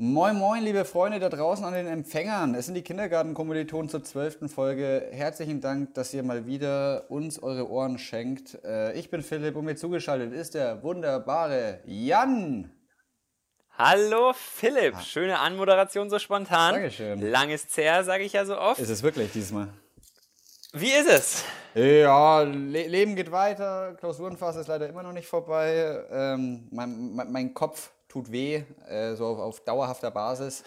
Moin, moin, liebe Freunde da draußen an den Empfängern. Es sind die Kindergartenkommilitonen zur zwölften Folge. Herzlichen Dank, dass ihr mal wieder uns eure Ohren schenkt. Äh, ich bin Philipp und mir zugeschaltet ist der wunderbare Jan. Hallo Philipp, schöne Anmoderation so spontan. Dankeschön. Langes Zerr, sage ich ja so oft. Ist es wirklich diesmal? Wie ist es? Ja, Le Leben geht weiter. Klausurenphase ist leider immer noch nicht vorbei. Ähm, mein, mein, mein Kopf tut weh, äh, so auf, auf, dauerhafter Basis.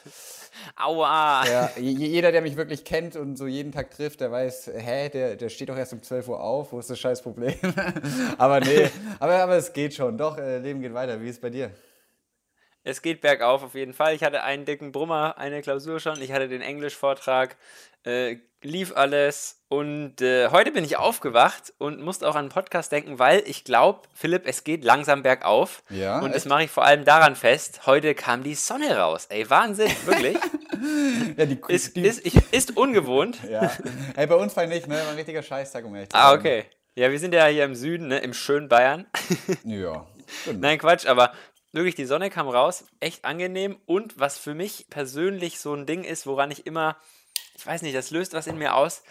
Aua! Ja, jeder, der mich wirklich kennt und so jeden Tag trifft, der weiß, hä, der, der steht doch erst um 12 Uhr auf, wo ist das scheiß Problem? aber nee, aber, aber es geht schon. Doch, äh, Leben geht weiter. Wie ist es bei dir? Es geht bergauf auf jeden Fall. Ich hatte einen dicken Brummer, eine Klausur schon. Ich hatte den Englischvortrag. Äh, lief alles und äh, heute bin ich aufgewacht und musste auch an einen Podcast denken, weil ich glaube, Philipp, es geht langsam bergauf. Ja. Und echt? das mache ich vor allem daran fest. Heute kam die Sonne raus. Ey, Wahnsinn, wirklich. ja, die, ist, die, ist, ist ungewohnt. ja. Ey, bei uns war nicht, ne? War ein richtiger Scheißtag, um ehrlich zu Ah, okay. Ja, wir sind ja hier im Süden, ne? Im schönen Bayern. ja. Nein, Quatsch, aber wirklich, die Sonne kam raus, echt angenehm. Und was für mich persönlich so ein Ding ist, woran ich immer ich weiß nicht, das löst was in mir aus,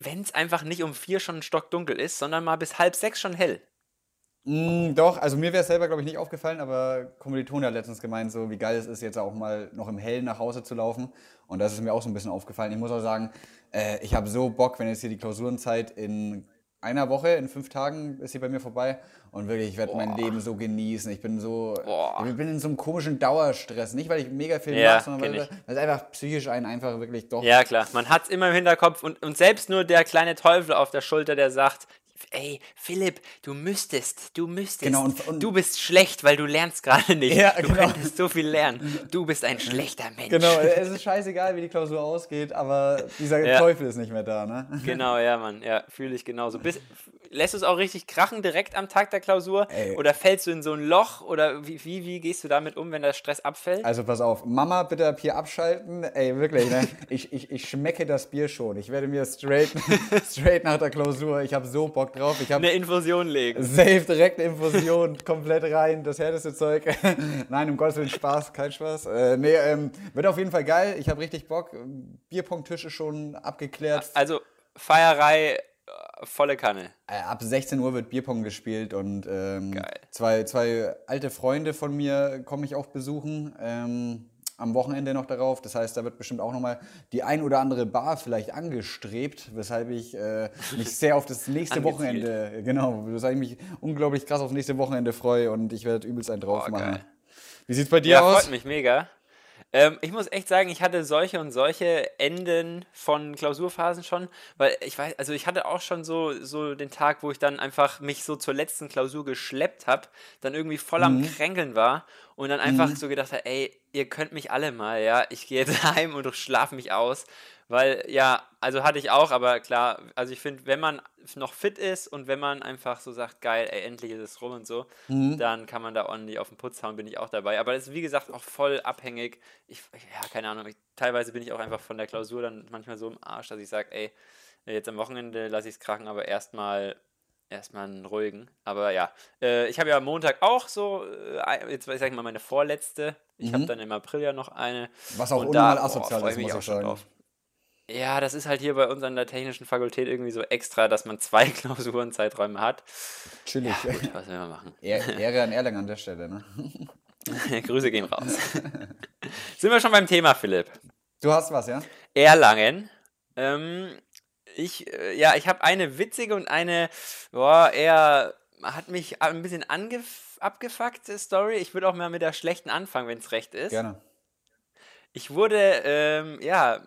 wenn es einfach nicht um vier schon stockdunkel ist, sondern mal bis halb sechs schon hell. Mm, doch, also mir wäre es selber, glaube ich, nicht aufgefallen, aber Kommilitonen hat letztens gemeint, so wie geil es ist, jetzt auch mal noch im Hellen nach Hause zu laufen. Und das ist mir auch so ein bisschen aufgefallen. Ich muss auch sagen, äh, ich habe so Bock, wenn jetzt hier die Klausurenzeit in einer Woche, in fünf Tagen ist sie bei mir vorbei. Und wirklich, ich werde mein Leben so genießen. Ich bin so, Boah. ich bin in so einem komischen Dauerstress. Nicht, weil ich mega viel ja, mache, sondern weil, es einfach psychisch einen einfach wirklich doch. Ja, klar. Man hat es immer im Hinterkopf und, und selbst nur der kleine Teufel auf der Schulter, der sagt, ey, Philipp, du müsstest, du müsstest. Genau, und, und du bist schlecht, weil du lernst gerade nicht. Ja, du genau. könntest so viel lernen. Du bist ein schlechter Mensch. Genau, es ist scheißegal, wie die Klausur ausgeht, aber dieser ja. Teufel ist nicht mehr da, ne? Genau, ja, Mann, ja, fühle ich genauso. Bis, lässt du es auch richtig krachen direkt am Tag der Klausur? Ey. Oder fällst du in so ein Loch? Oder wie, wie, wie gehst du damit um, wenn der Stress abfällt? Also pass auf, Mama, bitte ab hier abschalten. Ey, wirklich, ne? ich, ich, ich schmecke das Bier schon. Ich werde mir straight, straight nach der Klausur, ich habe so Bock drauf. Ich eine Infusion legen. Safe, direkt eine Infusion, komplett rein, das härteste Zeug. Nein, um Gottes Willen, Spaß, kein Spaß. Äh, nee, ähm, wird auf jeden Fall geil. Ich habe richtig Bock. Bierpunkttisch ist schon abgeklärt. Also Feierei volle Kanne. Äh, ab 16 Uhr wird Bierpong gespielt und ähm, zwei, zwei alte Freunde von mir komme ich auch besuchen. Ähm, am Wochenende noch darauf. Das heißt, da wird bestimmt auch nochmal die ein oder andere Bar vielleicht angestrebt, weshalb ich äh, mich sehr auf das nächste Wochenende, genau, weshalb ich mich unglaublich krass auf das nächste Wochenende freue und ich werde übelst einen drauf oh, machen. Geil. Wie sieht's bei dir ja, aus? Freut mich mega. Ähm, ich muss echt sagen, ich hatte solche und solche Enden von Klausurphasen schon, weil ich weiß, also ich hatte auch schon so, so den Tag, wo ich dann einfach mich so zur letzten Klausur geschleppt habe, dann irgendwie voll am mhm. Kränkeln war und dann einfach mhm. so gedacht habe, ey, ihr könnt mich alle mal, ja, ich gehe jetzt heim und schlafe mich aus, weil, ja, also hatte ich auch, aber klar, also ich finde, wenn man noch fit ist und wenn man einfach so sagt, geil, ey, endlich ist es rum und so, mhm. dann kann man da ordentlich auf den Putz hauen, bin ich auch dabei. Aber das ist, wie gesagt, auch voll abhängig. Ich, ja, keine Ahnung, ich, teilweise bin ich auch einfach von der Klausur dann manchmal so im Arsch, dass ich sage, ey, jetzt am Wochenende lasse ich es krachen, aber erstmal erstmal einen ruhigen. Aber ja, äh, ich habe ja am Montag auch so, äh, jetzt sag ich mal meine vorletzte. Ich mhm. habe dann im April ja noch eine. Was auch unnormal asozial ist, muss ich sagen. Drauf. Ja, das ist halt hier bei uns an der technischen Fakultät irgendwie so extra, dass man zwei Klausurenzeiträume hat. Chillig. Ja, gut, was will man machen? Ehre an Erlangen an der Stelle, ne? Grüße gehen raus. Sind wir schon beim Thema, Philipp? Du hast was, ja? Erlangen. Ähm, ich, äh, ja, ich habe eine witzige und eine, boah, eher hat mich ein bisschen abgefuckt, Story. Ich würde auch mal mit der schlechten anfangen, wenn es recht ist. Gerne. Ich wurde, ähm, ja,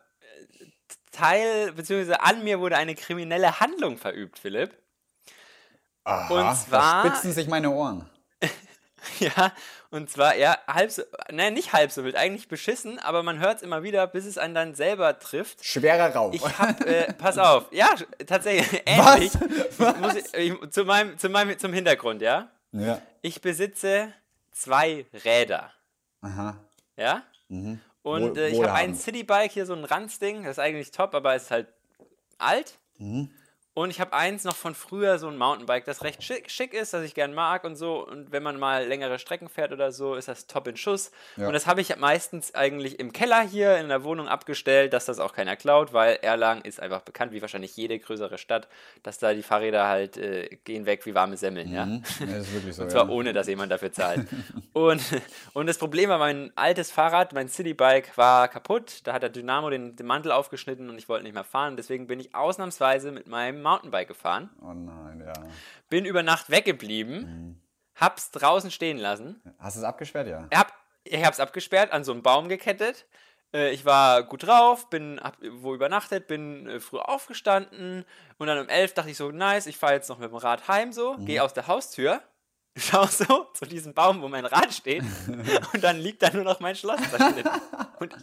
Teil, beziehungsweise an mir wurde eine kriminelle Handlung verübt, Philipp. Aha, und zwar. Da spitzen sich meine Ohren. ja, und zwar, ja, halb so, nein, nicht halb so wild, eigentlich beschissen, aber man hört es immer wieder, bis es einen dann selber trifft. Schwerer Raub. Ich hab, äh, pass auf, ja, tatsächlich, ähnlich. Was? Was? Ich, ich, zu meinem, zu meinem, zum Hintergrund, ja? Ja. Ich besitze zwei Räder. Aha. Ja? Mhm. Und äh, ich habe ein Citybike hier, so ein Ranzding, das ist eigentlich top, aber ist halt alt. Mhm. Und ich habe eins noch von früher, so ein Mountainbike, das recht schick, schick ist, das ich gern mag und so. Und wenn man mal längere Strecken fährt oder so, ist das top in Schuss. Ja. Und das habe ich meistens eigentlich im Keller hier in der Wohnung abgestellt, dass das auch keiner klaut, weil Erlangen ist einfach bekannt, wie wahrscheinlich jede größere Stadt, dass da die Fahrräder halt äh, gehen weg wie warme Semmeln. Ja? Mhm. Ja, das ist wirklich so. Und zwar ja. ohne, dass jemand dafür zahlt. und, und das Problem war, mein altes Fahrrad, mein Citybike, war kaputt. Da hat der Dynamo den, den Mantel aufgeschnitten und ich wollte nicht mehr fahren. Deswegen bin ich ausnahmsweise mit meinem Mountainbike gefahren. Oh nein, ja. Bin über Nacht weggeblieben. Hab's draußen stehen lassen. Hast du es abgesperrt, ja? Ich, hab, ich hab's abgesperrt, an so einen Baum gekettet. Äh, Ich war gut drauf, bin hab wo übernachtet, bin äh, früh aufgestanden und dann um elf dachte ich so, nice, ich fahre jetzt noch mit dem Rad heim so, gehe aus der Haustür, schau so zu diesem Baum, wo mein Rad steht und dann liegt da nur noch mein Schloss zerschnitten. und,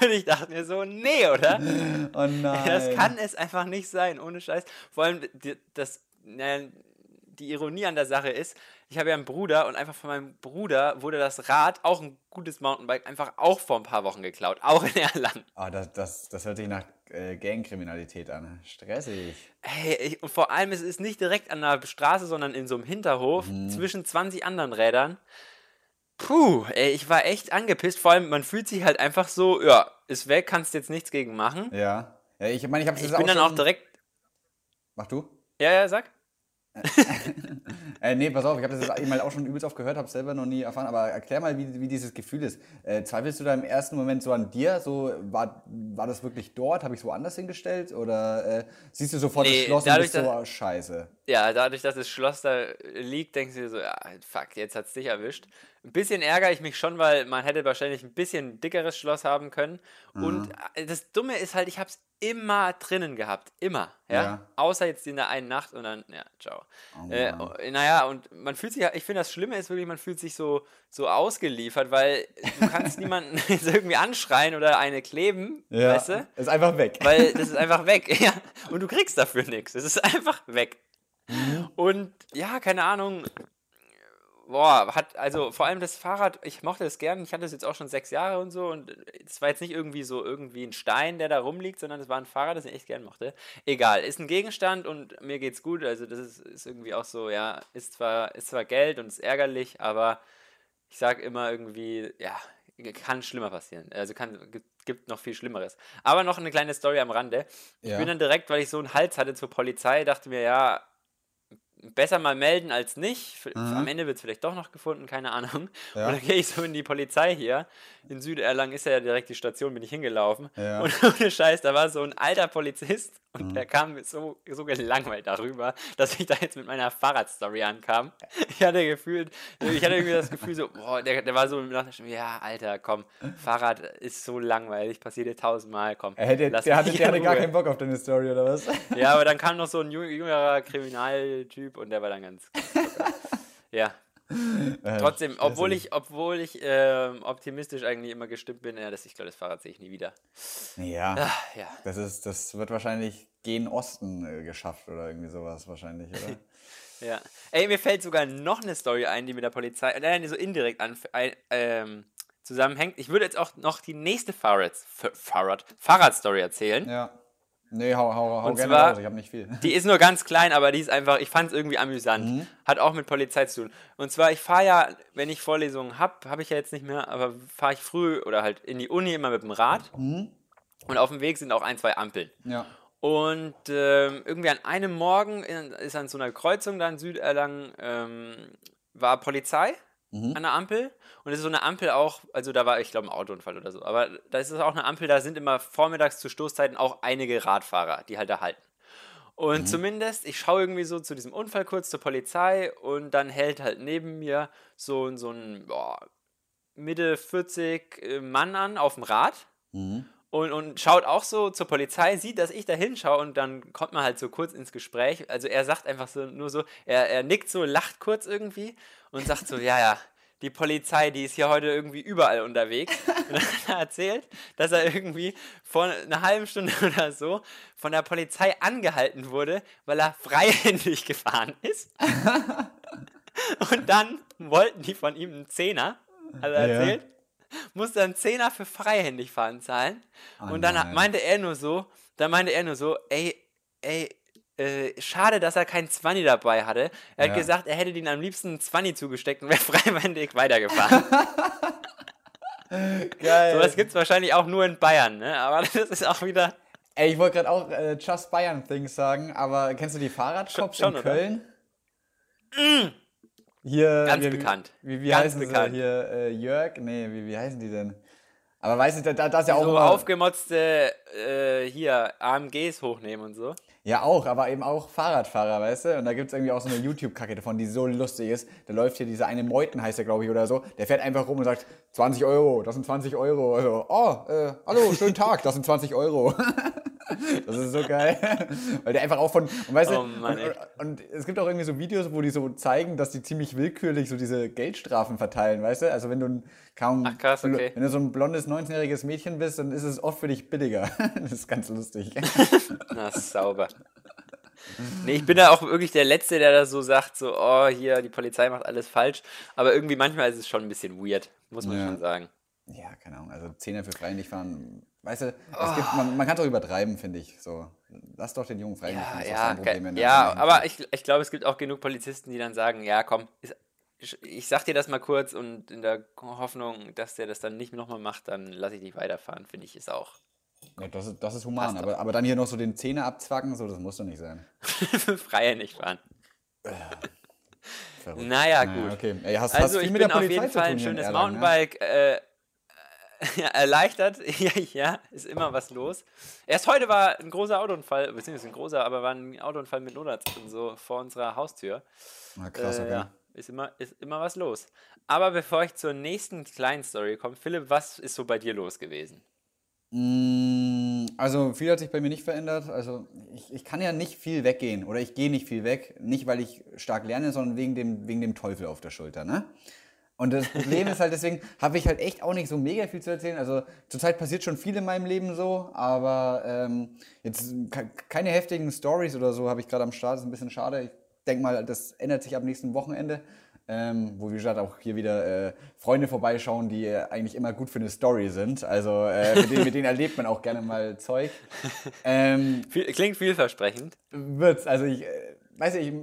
und ich dachte mir so, nee, oder? Oh nein. Das kann es einfach nicht sein, ohne Scheiß. Vor allem, die, das, die Ironie an der Sache ist, ich habe ja einen Bruder und einfach von meinem Bruder wurde das Rad, auch ein gutes Mountainbike, einfach auch vor ein paar Wochen geklaut, auch in Erlangen. Ah, das, das, das hört sich nach äh, Gangkriminalität an. Stressig. Hey, ich, und vor allem, es ist nicht direkt an der Straße, sondern in so einem Hinterhof zwischen 20 anderen Rädern. Puh, ey, ich war echt angepisst. Vor allem, man fühlt sich halt einfach so, ja, ist weg, kannst jetzt nichts gegen machen. Ja. ja ich meine, ich habe Ich bin dann auch direkt. Mach du? Ja, ja, sag. Äh, nee, pass auf, ich habe das jetzt mal auch schon übelst oft gehört, habe selber noch nie erfahren, aber erklär mal, wie, wie dieses Gefühl ist. Äh, zweifelst du da im ersten Moment so an dir? So, war, war das wirklich dort? Habe ich es woanders hingestellt? Oder äh, siehst du sofort Nee, das Schloss und dadurch, bist so, dass- ah, scheiße? Ja, dadurch, dass das Schloss da liegt, denkst du dir so, ja, fuck, jetzt hat's dich erwischt. Ein bisschen ärgere ich mich schon, weil man hätte wahrscheinlich ein bisschen dickeres Schloss haben können. Und Mhm. äh, das Dumme ist halt, ich hab's immer drinnen gehabt. Immer. Ja? Ja. Außer jetzt in der einen Nacht und dann, ja, ciao. Oh äh, Mann. naja, und man fühlt sich, ich finde, das Schlimme ist wirklich, man fühlt sich so, so ausgeliefert, weil du kannst niemanden jetzt irgendwie anschreien oder eine kleben, Ja, weißt du? ist einfach weg. Weil das ist einfach weg. Ja. Und du kriegst dafür nichts. Es ist einfach weg. Mhm. Und ja, keine Ahnung. Boah, hat, also vor allem das Fahrrad, ich mochte es gern, ich hatte es jetzt auch schon sechs Jahre und so und es war jetzt nicht irgendwie so irgendwie ein Stein, der da rumliegt, sondern es war ein Fahrrad, das ich echt gern mochte. Egal, ist ein Gegenstand und mir geht's gut, also das ist, ist irgendwie auch so, ja, ist zwar, ist zwar Geld und ist ärgerlich, aber ich sag immer irgendwie, ja, kann schlimmer passieren. Also kann, gibt, noch viel Schlimmeres. Aber noch eine kleine Story am Rande. Ich Ja. bin dann direkt, weil ich so einen Hals hatte zur Polizei, dachte mir, ja, besser mal melden als nicht. F- Am Ende wird es vielleicht doch noch gefunden, keine Ahnung. Ja. Und dann gehe ich so in die Polizei hier. In Süderlangen ist ja direkt die Station, bin ich hingelaufen. Ja. Und ohne Scheiß, da war so ein alter Polizist und der kam mir so, so gelangweilt darüber, dass ich da jetzt mit meiner Fahrradstory ankam. Ich hatte gefühlt, ich hatte irgendwie das Gefühl so, boah, der, der war so ja, Alter, komm, Fahrrad ist so langweilig, passiert dir tausendmal, komm. Er hätte, der hatte, der hatte gar keinen Bock auf deine Story, oder was? Ja, aber dann kam noch so ein jü- jüngerer Kriminaltyp und der war dann ganz. ja. Äh, Trotzdem, obwohl ich, obwohl ich ähm, optimistisch eigentlich immer gestimmt bin, ja, dass ich glaube, das Fahrrad sehe ich nie wieder. Ja, Ah, ja. das, ist, das wird wahrscheinlich gen Osten äh, geschafft oder irgendwie sowas wahrscheinlich, oder? Ja. Ey, mir fällt sogar noch eine Story ein, die mit der Polizei, äh, nein, die so indirekt an, ein, ähm, zusammenhängt. Ich würde jetzt auch noch die nächste Fahrrad, Fahrrad, Fahrradstory erzählen. ja. Nee, hau, hau, hau Und gerne zwar- raus, ich habe nicht viel. Die ist nur ganz klein, aber die ist einfach, ich fand es irgendwie amüsant. Mhm. Hat auch mit Polizei zu tun. Und zwar, ich fahre ja, wenn ich Vorlesungen habe, habe ich ja jetzt nicht mehr, aber fahre ich früh oder halt in die Uni immer mit dem Rad. Mhm. Und auf dem Weg sind auch ein, zwei Ampeln. Ja. Und ähm, irgendwie an einem Morgen in, ist an so einer Kreuzung da in Süderlangen, ähm, war Polizei Mhm. an der Ampel. Und es ist so eine Ampel auch, also da war, ich glaube, ein Autounfall oder so. Aber da ist es auch eine Ampel, da sind immer vormittags zu Stoßzeiten auch einige Radfahrer, die halt da halten. Und zumindest, ich schaue irgendwie so zu diesem Unfall kurz zur Polizei und dann hält halt neben mir so, ein- so ein boah, Mitte 40 äh, Mann an auf dem Rad Mhm. Und, und schaut auch so zur Polizei, sieht, dass ich da hinschaue und dann kommt man halt so kurz ins Gespräch. Also er sagt einfach so nur so, er, er nickt so, lacht kurz irgendwie und sagt so, ja, ja, die Polizei, die ist hier heute irgendwie überall unterwegs. Und dann hat er erzählt, dass er irgendwie vor einer halben Stunde oder so von der Polizei angehalten wurde, weil er freihändig gefahren ist. Und dann wollten die von ihm einen Zehner, hat er Ja. Musste einen Zehner für freihändig fahren zahlen. Oh und dann nein. meinte er nur so, dann meinte er nur so, ey, ey, äh, schade, dass er keinen Zwanni dabei hatte. Er Ja. hat gesagt, er hätte den am liebsten einen Zwanni zugesteckt und wäre freiwillig weitergefahren. Geil. so was gibt es wahrscheinlich auch nur in Bayern, ne? Aber das ist auch wieder. Ey, ich wollte gerade auch äh, Just Bayern Things sagen, aber kennst du die Fahrradcops in oder? Köln? Hier, Ganz wie, bekannt. Wie, wie Ganz heißen bekannt. sie hier? Äh, Jörg? Nee, wie, wie heißen die denn? Aber weißt du, da, da da ist ja auch So immer, aufgemotzte äh, hier AMGs hochnehmen und so. Ja, auch, aber eben auch Fahrradfahrer, weißt du? Und da gibt es irgendwie auch so eine YouTube-Kacke davon, die so lustig ist. Da läuft hier dieser eine Meuten, heißt der, glaube ich, oder so. Der fährt einfach rum und sagt, 20 Euro, das sind 20 Euro. Also, oh, äh, hallo, schönen Tag, das sind 20 Euro. das ist so geil. Weil der einfach auch von, und weißt Oh du, Mann, ey. und, und es gibt auch irgendwie so Videos, wo die so zeigen, dass die ziemlich willkürlich so diese Geldstrafen verteilen, weißt du? Also wenn du ein, kaum, Ach, krass, okay. wenn du so ein blondes 19-jähriges Mädchen bist, dann ist es oft für dich billiger. das ist ganz lustig. Na, sauber. Nee, ich bin da auch wirklich der Letzte, der da so sagt, so, oh, hier, die Polizei macht alles falsch. Aber irgendwie manchmal ist es schon ein bisschen weird, muss man Ja. schon sagen. Ja, keine Ahnung. Also Zehner für freien fahren. Weißt du, es gibt, man, man kann doch übertreiben, finde ich. So, lass doch den Jungen frei. Ja, das ist ja, er ja aber ich, ich glaube, es gibt auch genug Polizisten, die dann sagen, ja, komm, ist, ich, sag dir das mal kurz und in der Hoffnung, dass der das dann nicht nochmal macht, dann lasse ich dich weiterfahren, finde ich, ist auch Ja, das, ist, das ist human. Aber, aber dann hier noch so den Zehner abzwacken, so, das muss doch nicht sein. freie nicht fahren. Verrückt. Naja, gut. okay. Ey, hast, Also hast ich bin der auf jeden Fall ein schönes Erlangen, ne? Mountainbike äh, erleichtert. ja, ja, ist immer was los. Erst heute war ein großer Autounfall, beziehungsweise ein großer, aber war ein Autounfall mit Notarzt und so vor unserer Haustür. Na, krass, Äh, okay. ja, ist immer, ist immer was los. Aber bevor ich zur nächsten kleinen Story komme, Philipp, was ist so bei dir los gewesen? Mm, Also viel hat sich bei mir nicht verändert. Also ich, ich kann ja nicht viel weggehen oder ich gehe nicht viel weg. Nicht, weil ich stark lerne, sondern wegen dem, wegen dem Teufel auf der Schulter. Ne? Und das Problem ist halt, deswegen habe ich halt echt auch nicht so mega viel zu erzählen. Also zurzeit passiert schon viel in meinem Leben so, aber ähm, jetzt ke- keine heftigen Stories oder so habe ich gerade am Start. ist ein bisschen schade. Ich denke mal, das ändert sich ab nächsten Wochenende. Ähm, wo wie gesagt auch hier wieder äh, Freunde vorbeischauen, die äh, eigentlich immer gut für eine Story sind. Also äh, mit, denen, mit denen erlebt man auch gerne mal Zeug. Ähm, klingt vielversprechend. wird's. Also ich äh, weiß nicht, ich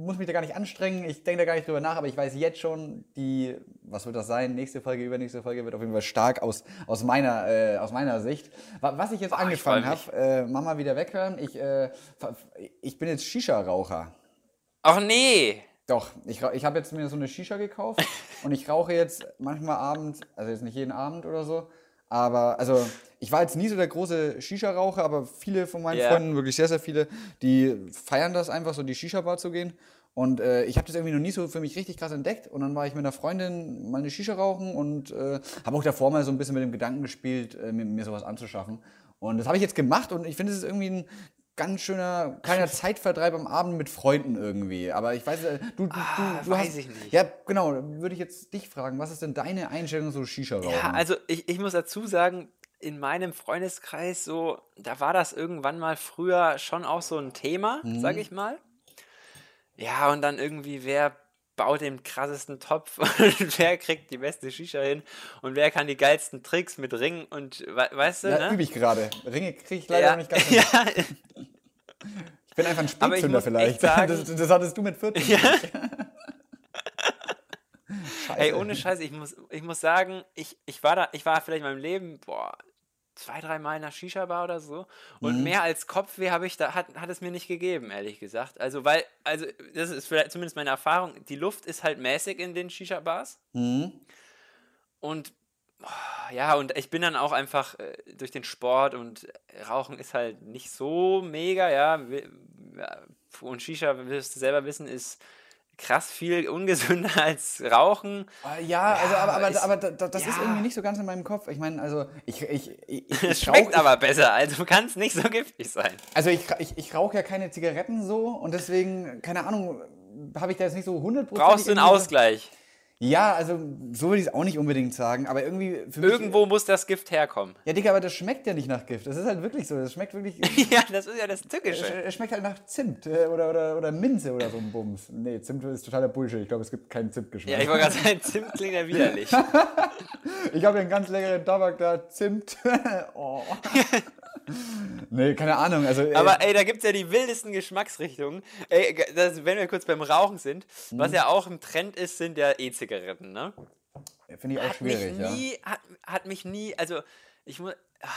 muss mich da gar nicht anstrengen, ich denke da gar nicht drüber nach, aber ich weiß jetzt schon, die, was wird das sein? Nächste Folge, übernächste Folge wird auf jeden Fall stark aus, aus, meiner, äh, aus meiner Sicht. Wa- Was ich jetzt ich angefangen habe, Mama wieder weghören, ich, ich bin jetzt Shisha-Raucher. Ach nee! Doch, ich, ich habe jetzt mir so eine Shisha gekauft und ich rauche jetzt manchmal abends, also jetzt nicht jeden Abend oder so, aber also ich war jetzt nie so der große Shisha-Raucher, aber viele von meinen Ja. Freunden, wirklich sehr, sehr viele, die feiern das einfach, so in die Shisha-Bar zu gehen. Und äh, ich habe das irgendwie noch nie so für mich richtig krass entdeckt. Und dann war ich mit einer Freundin mal eine Shisha rauchen und äh, habe auch davor mal so ein bisschen mit dem Gedanken gespielt, äh, mir, mir sowas anzuschaffen. Und das habe ich jetzt gemacht und ich finde, es ist irgendwie ein ganz schöner kleiner Zeitvertreib am Abend mit Freunden irgendwie. Aber ich weiß, äh, du, du, Ah, du, du weiß hast, ich nicht. Ja, genau. Würde ich jetzt dich fragen, was ist denn deine Einstellung so Shisha-Rauchen? Ja, also ich, ich muss dazu sagen, in meinem Freundeskreis so, da war das irgendwann mal früher schon auch so ein Thema, Mhm. sag ich mal. Ja, und dann irgendwie, wer baut den krassesten Topf und wer kriegt die beste Shisha hin und wer kann die geilsten Tricks mit Ringen und we weißt du, ja, ne? übe ich gerade. Ringe kriege ich leider ja, noch nicht ganz ja, Ich bin einfach ein muss vielleicht. sagen- das, das hattest du mit 14. Ja. Scheiße. Ey, ohne Scheiße, ich muss, ich muss sagen, ich, ich war da, ich war vielleicht in meinem Leben, boah, zwei, drei Mal in einer Shisha-Bar oder so. Und Mhm. mehr als Kopfweh habe ich da, hat, hat es mir nicht gegeben, ehrlich gesagt. Also, weil, also, das ist vielleicht zumindest meine Erfahrung, die Luft ist halt mäßig in den Shisha-Bars. Mhm. Und oh, ja, und ich bin dann auch einfach äh, durch den Sport und Rauchen ist halt nicht so mega, ja, Und Shisha, wirst du selber wissen, ist krass viel ungesünder als Rauchen. Ah, Ja, also aber, aber, ist- aber da- da- das ist ja. irgendwie nicht so ganz in meinem Kopf. Ich meine, also ich, ich, ich, ich, Es ich rauch- schmeckt aber besser, also kann es nicht so giftig sein. Also ich, ich, ich rauche ja keine Zigaretten so und deswegen, keine Ahnung, habe ich da jetzt nicht so 100% Brauchst du einen Ausgleich. Ja, also so würde ich es auch nicht unbedingt sagen, aber irgendwie für mich... Irgendwo muss das Gift herkommen. Ja, Digga, aber das schmeckt ja nicht nach Gift. Das ist halt wirklich so. Das schmeckt wirklich... ja, das ist ja das Es Tückische. es schmeckt halt nach Zimt äh, oder, oder, oder Minze oder so ein Bums. Nee, Zimt ist totaler Bullshit. Ich glaube, es gibt keinen Zimtgeschmack. Ja, ich wollte gerade sagen, Zimt klingt ja widerlich. Ich habe hier einen ganz leckeren Tabak da, Zimt. oh. Nee, keine Ahnung. Also, äh, Aber ey, da gibt es ja die wildesten Geschmacksrichtungen. Ey, das, wenn wir kurz beim Rauchen sind, Mhm. was ja auch im Trend ist, sind ja E-Zigaretten, ne? finde ich auch Hat schwierig, mich ja. nie, hat, hat mich nie, also ich muss, ah,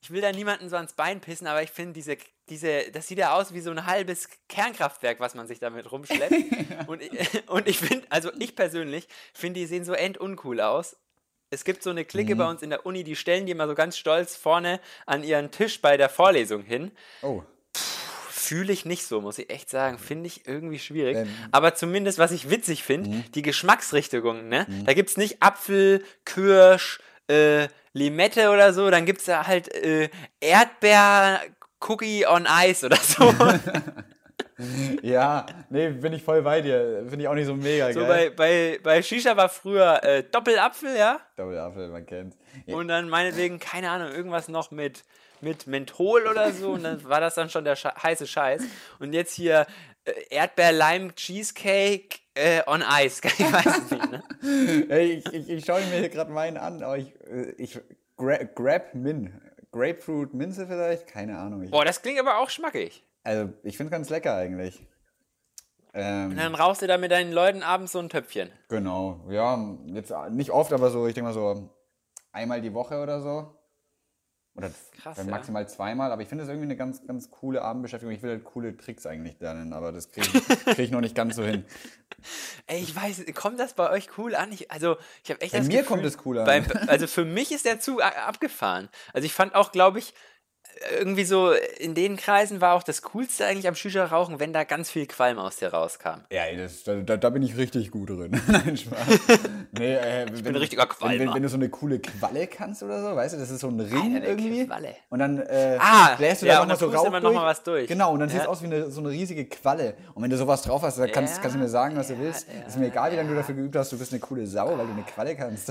ich will da niemanden so ans Bein pissen, aber ich finde diese, diese, das sieht ja aus wie so ein halbes Kernkraftwerk, was man sich damit rumschleppt. und, ich- und ich finde, also ich persönlich finde, die sehen so enduncool aus. Es gibt so eine Clique Mhm. bei uns in der Uni, die stellen die immer so ganz stolz vorne an ihren Tisch bei der Vorlesung hin. Oh. Fühle ich nicht so, muss ich echt sagen. Finde ich irgendwie schwierig. Ähm. Aber zumindest, was ich witzig finde, Mhm. die Geschmacksrichtungen, ne? Da gibt es nicht Apfel, Kirsch, äh, Limette oder so, dann gibt es da halt äh, Erdbeer, Cookie on Ice oder so. Ja, nee, bin ich voll bei dir. Finde ich auch nicht so mega so geil. bei, bei, bei Shisha war früher äh, Doppelapfel, ja? Doppelapfel, man kennt. Ja, Und dann meinetwegen, keine Ahnung, irgendwas noch mit, mit Menthol oder so. Und dann war das dann schon der Sche heiße Scheiß. Und jetzt hier äh, Erdbeer-Lime-Cheesecake äh, on Ice. Ich weiß nicht, ne? Ich, ich, ich schaue mir hier gerade meinen an, aber ich, äh, ich gra Grab Min. Grapefruit Minze vielleicht? Keine Ahnung. Boah, das klingt aber auch schmackig. Also, ich finde es ganz lecker eigentlich. Ähm, Und dann rauchst du da mit deinen Leuten abends so ein Töpfchen. genau. Ja, jetzt nicht oft, aber so, ich denke mal so einmal die Woche oder so. Oder Krass, dann ja. maximal zweimal. Aber ich finde das irgendwie eine ganz, ganz coole Abendbeschäftigung. Ich will halt coole Tricks eigentlich lernen, aber das kriege ich, krieg ich noch nicht ganz so hin. Ey, ich weiß, kommt das bei euch cool an? Ich, also, ich habe echt Bei das mir Gefühl, kommt es cool an. Beim, also für mich ist der Zug abgefahren. Also ich fand auch, glaube ich, irgendwie so in den Kreisen war auch das Coolste eigentlich am Shisha-Rauchen, wenn da ganz viel Qualm aus dir rauskam. Ja, das, da, da, da bin ich richtig gut drin. Nein, Spaß. Nee, äh, ich bin ein richtiger wenn, wenn, Qualmer. wenn du so eine coole Qualle kannst oder so, weißt du, das ist so ein Ring eine irgendwie. Qualle. Und dann äh, Ah, bläst du ja, da nochmal dann so Rauch immer durch. noch mal was durch. Genau, und dann Ja. sieht es aus wie eine, so eine riesige Qualle. Und wenn du sowas drauf hast, dann kannst, Ja, kannst du mir sagen, was du willst. ja, ist mir egal, wie lange du dafür geübt hast, du bist eine coole Sau, weil du eine Qualle kannst.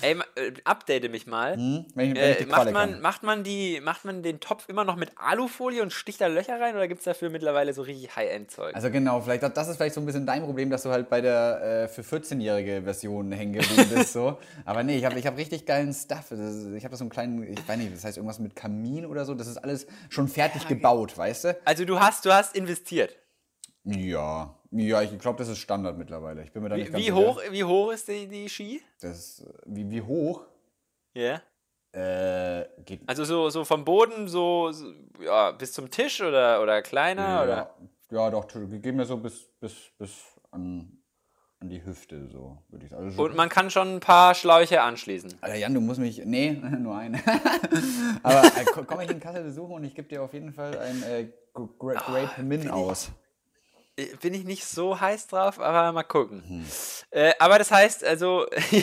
Ey, äh, update mich mal. Hm? wenn ich, wenn ich Äh, die macht, man, macht, man die, macht man den Topf immer noch mit Alufolie und sticht da Löcher rein oder gibt es dafür mittlerweile so richtig High-End-Zeug? Also genau, vielleicht das ist vielleicht so ein bisschen dein Problem, dass du halt bei der äh, für 14-jährige Version hängen geblieben bist so. Aber nee, ich habe ich hab richtig geilen Stuff. Ist, ich habe so einen kleinen, ich weiß nicht, das heißt irgendwas mit Kamin oder so. Das ist alles schon fertig gebaut, weißt du? Also du hast, du hast investiert. Ja, ja, ich glaube, das ist Standard mittlerweile. Ich bin mir da nicht Wie, ganz wie, sicher. hoch, wie hoch ist die, die Ski? Das wie, wie hoch? Ja. Äh, Also so, so vom Boden so, so ja, bis zum Tisch oder, oder kleiner? Oder? ja, ja, doch, geht mir so bis, bis, bis an, an die Hüfte, so würde ich sagen. Also Und man kann schon ein paar Schläuche anschließen. Alter, Jan, du musst mich. Nee, nur einen. Aber äh, ko- komm ich in Kassel besuchen und ich gebe dir auf jeden Fall ein äh, Gra Grape Min aus. Äh, Bin ich nicht so heiß drauf, aber mal gucken. Hm. Äh, aber das heißt, also, äh,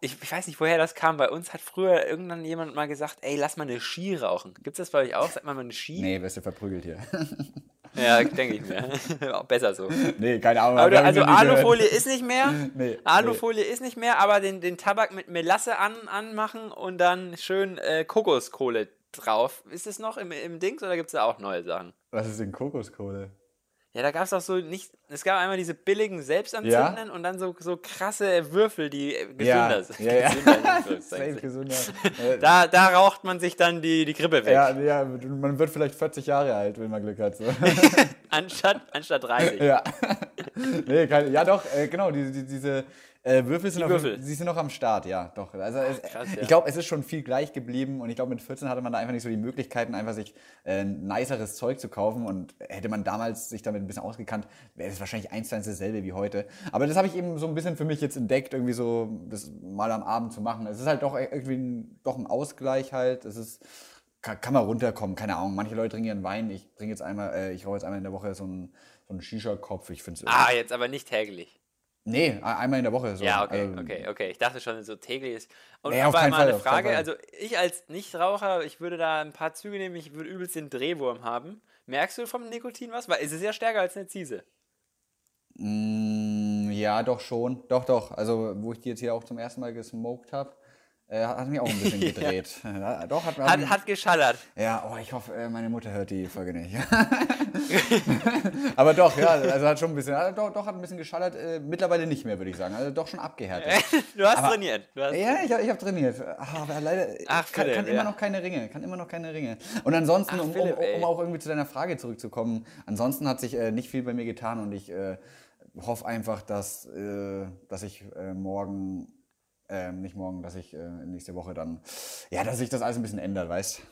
ich, ich weiß nicht, woher das kam. Bei uns hat früher irgendwann jemand mal gesagt, ey, lass mal eine Ski rauchen. Gibt es das bei euch auch? Sagt man mal eine Ski? Nee, wirst du verprügelt hier. Ja, denke ich mir. Auch besser so. nee, keine Ahnung. Aber also. Alufolie ist nicht mehr. Nee, Alufolie ist nicht mehr, aber den, den Tabak mit Melasse an, anmachen und dann schön äh, Kokoskohle drauf. Ist es noch im, im Dings oder gibt es da auch neue Sachen? Was ist denn Kokoskohle? Ja, da gab es auch so nicht. Es gab einmal diese billigen Selbstanzündenden und dann so, so krasse Würfel, die äh, gesünder Ja, sind. ja, ja. Gesünder Anführungszeichen. gesünder. Da, da raucht man sich dann die, die Grippe weg. ja, ja, man wird vielleicht 40 Jahre alt, wenn man Glück hat. So. Anstatt, anstatt 30. ja. nee, keine, ja, doch, äh, genau, die, die, diese äh, Würfel, sind Die auf, Würfel. sie sind noch am Start, ja, doch. Also es, krass, ja. ich glaube, es ist schon viel gleich geblieben und ich glaube, mit 14 hatte man da einfach nicht so die Möglichkeiten, einfach sich äh, niceres Zeug zu kaufen und hätte man damals sich damit ein bisschen ausgekannt, wäre es wahrscheinlich eins zu eins dasselbe wie heute. Aber das habe ich eben so ein bisschen für mich jetzt entdeckt, irgendwie so das mal am Abend zu machen. Es ist halt doch irgendwie ein, doch ein Ausgleich halt. Es ist kann, kann man runterkommen, keine Ahnung. Manche Leute trinken ihren Wein. Ich trinke jetzt einmal, äh, ich rauche jetzt einmal in der Woche so einen, so einen Shisha-Kopf. Ich finde es. Ah, jetzt aber nicht täglich. Nee, einmal in der Woche. So. Ja, okay, Also, okay, okay. Ich dachte schon, so täglich ist. Und Nee, auf aber keinen mal Fall, eine Frage, also ich als Nichtraucher, ich würde da ein paar Züge nehmen, ich würde übelst den Drehwurm haben. Merkst du vom Nikotin was? Weil es ist ja stärker als eine Ziese. Mm, ja, doch schon. Doch, doch. Also, wo ich die jetzt hier auch zum ersten Mal gesmoked habe, Äh, hat mich auch ein bisschen gedreht. ja. Doch, hat, hat, hat, hat geschallert. Ja, oh, ich hoffe, äh, meine Mutter hört die Folge nicht. Aber doch, ja, also hat schon ein bisschen, doch, doch hat ein bisschen geschallert. Äh, mittlerweile nicht mehr, würde ich sagen. Also doch schon abgehärtet. du hast aber, trainiert. Du hast ja, ich, ich habe trainiert. Aber leider Ach, Philipp, kann, kann ja. immer noch keine Ringe. Kann immer noch keine Ringe. Und ansonsten, Ach, um, Philipp, um, um, auch irgendwie zu deiner Frage zurückzukommen, ansonsten hat sich äh, nicht viel bei mir getan und ich äh, hoffe einfach, dass, äh, dass ich morgen ähm, nicht morgen, dass ich äh, nächste Woche dann, ja, dass sich das alles ein bisschen ändert, weißt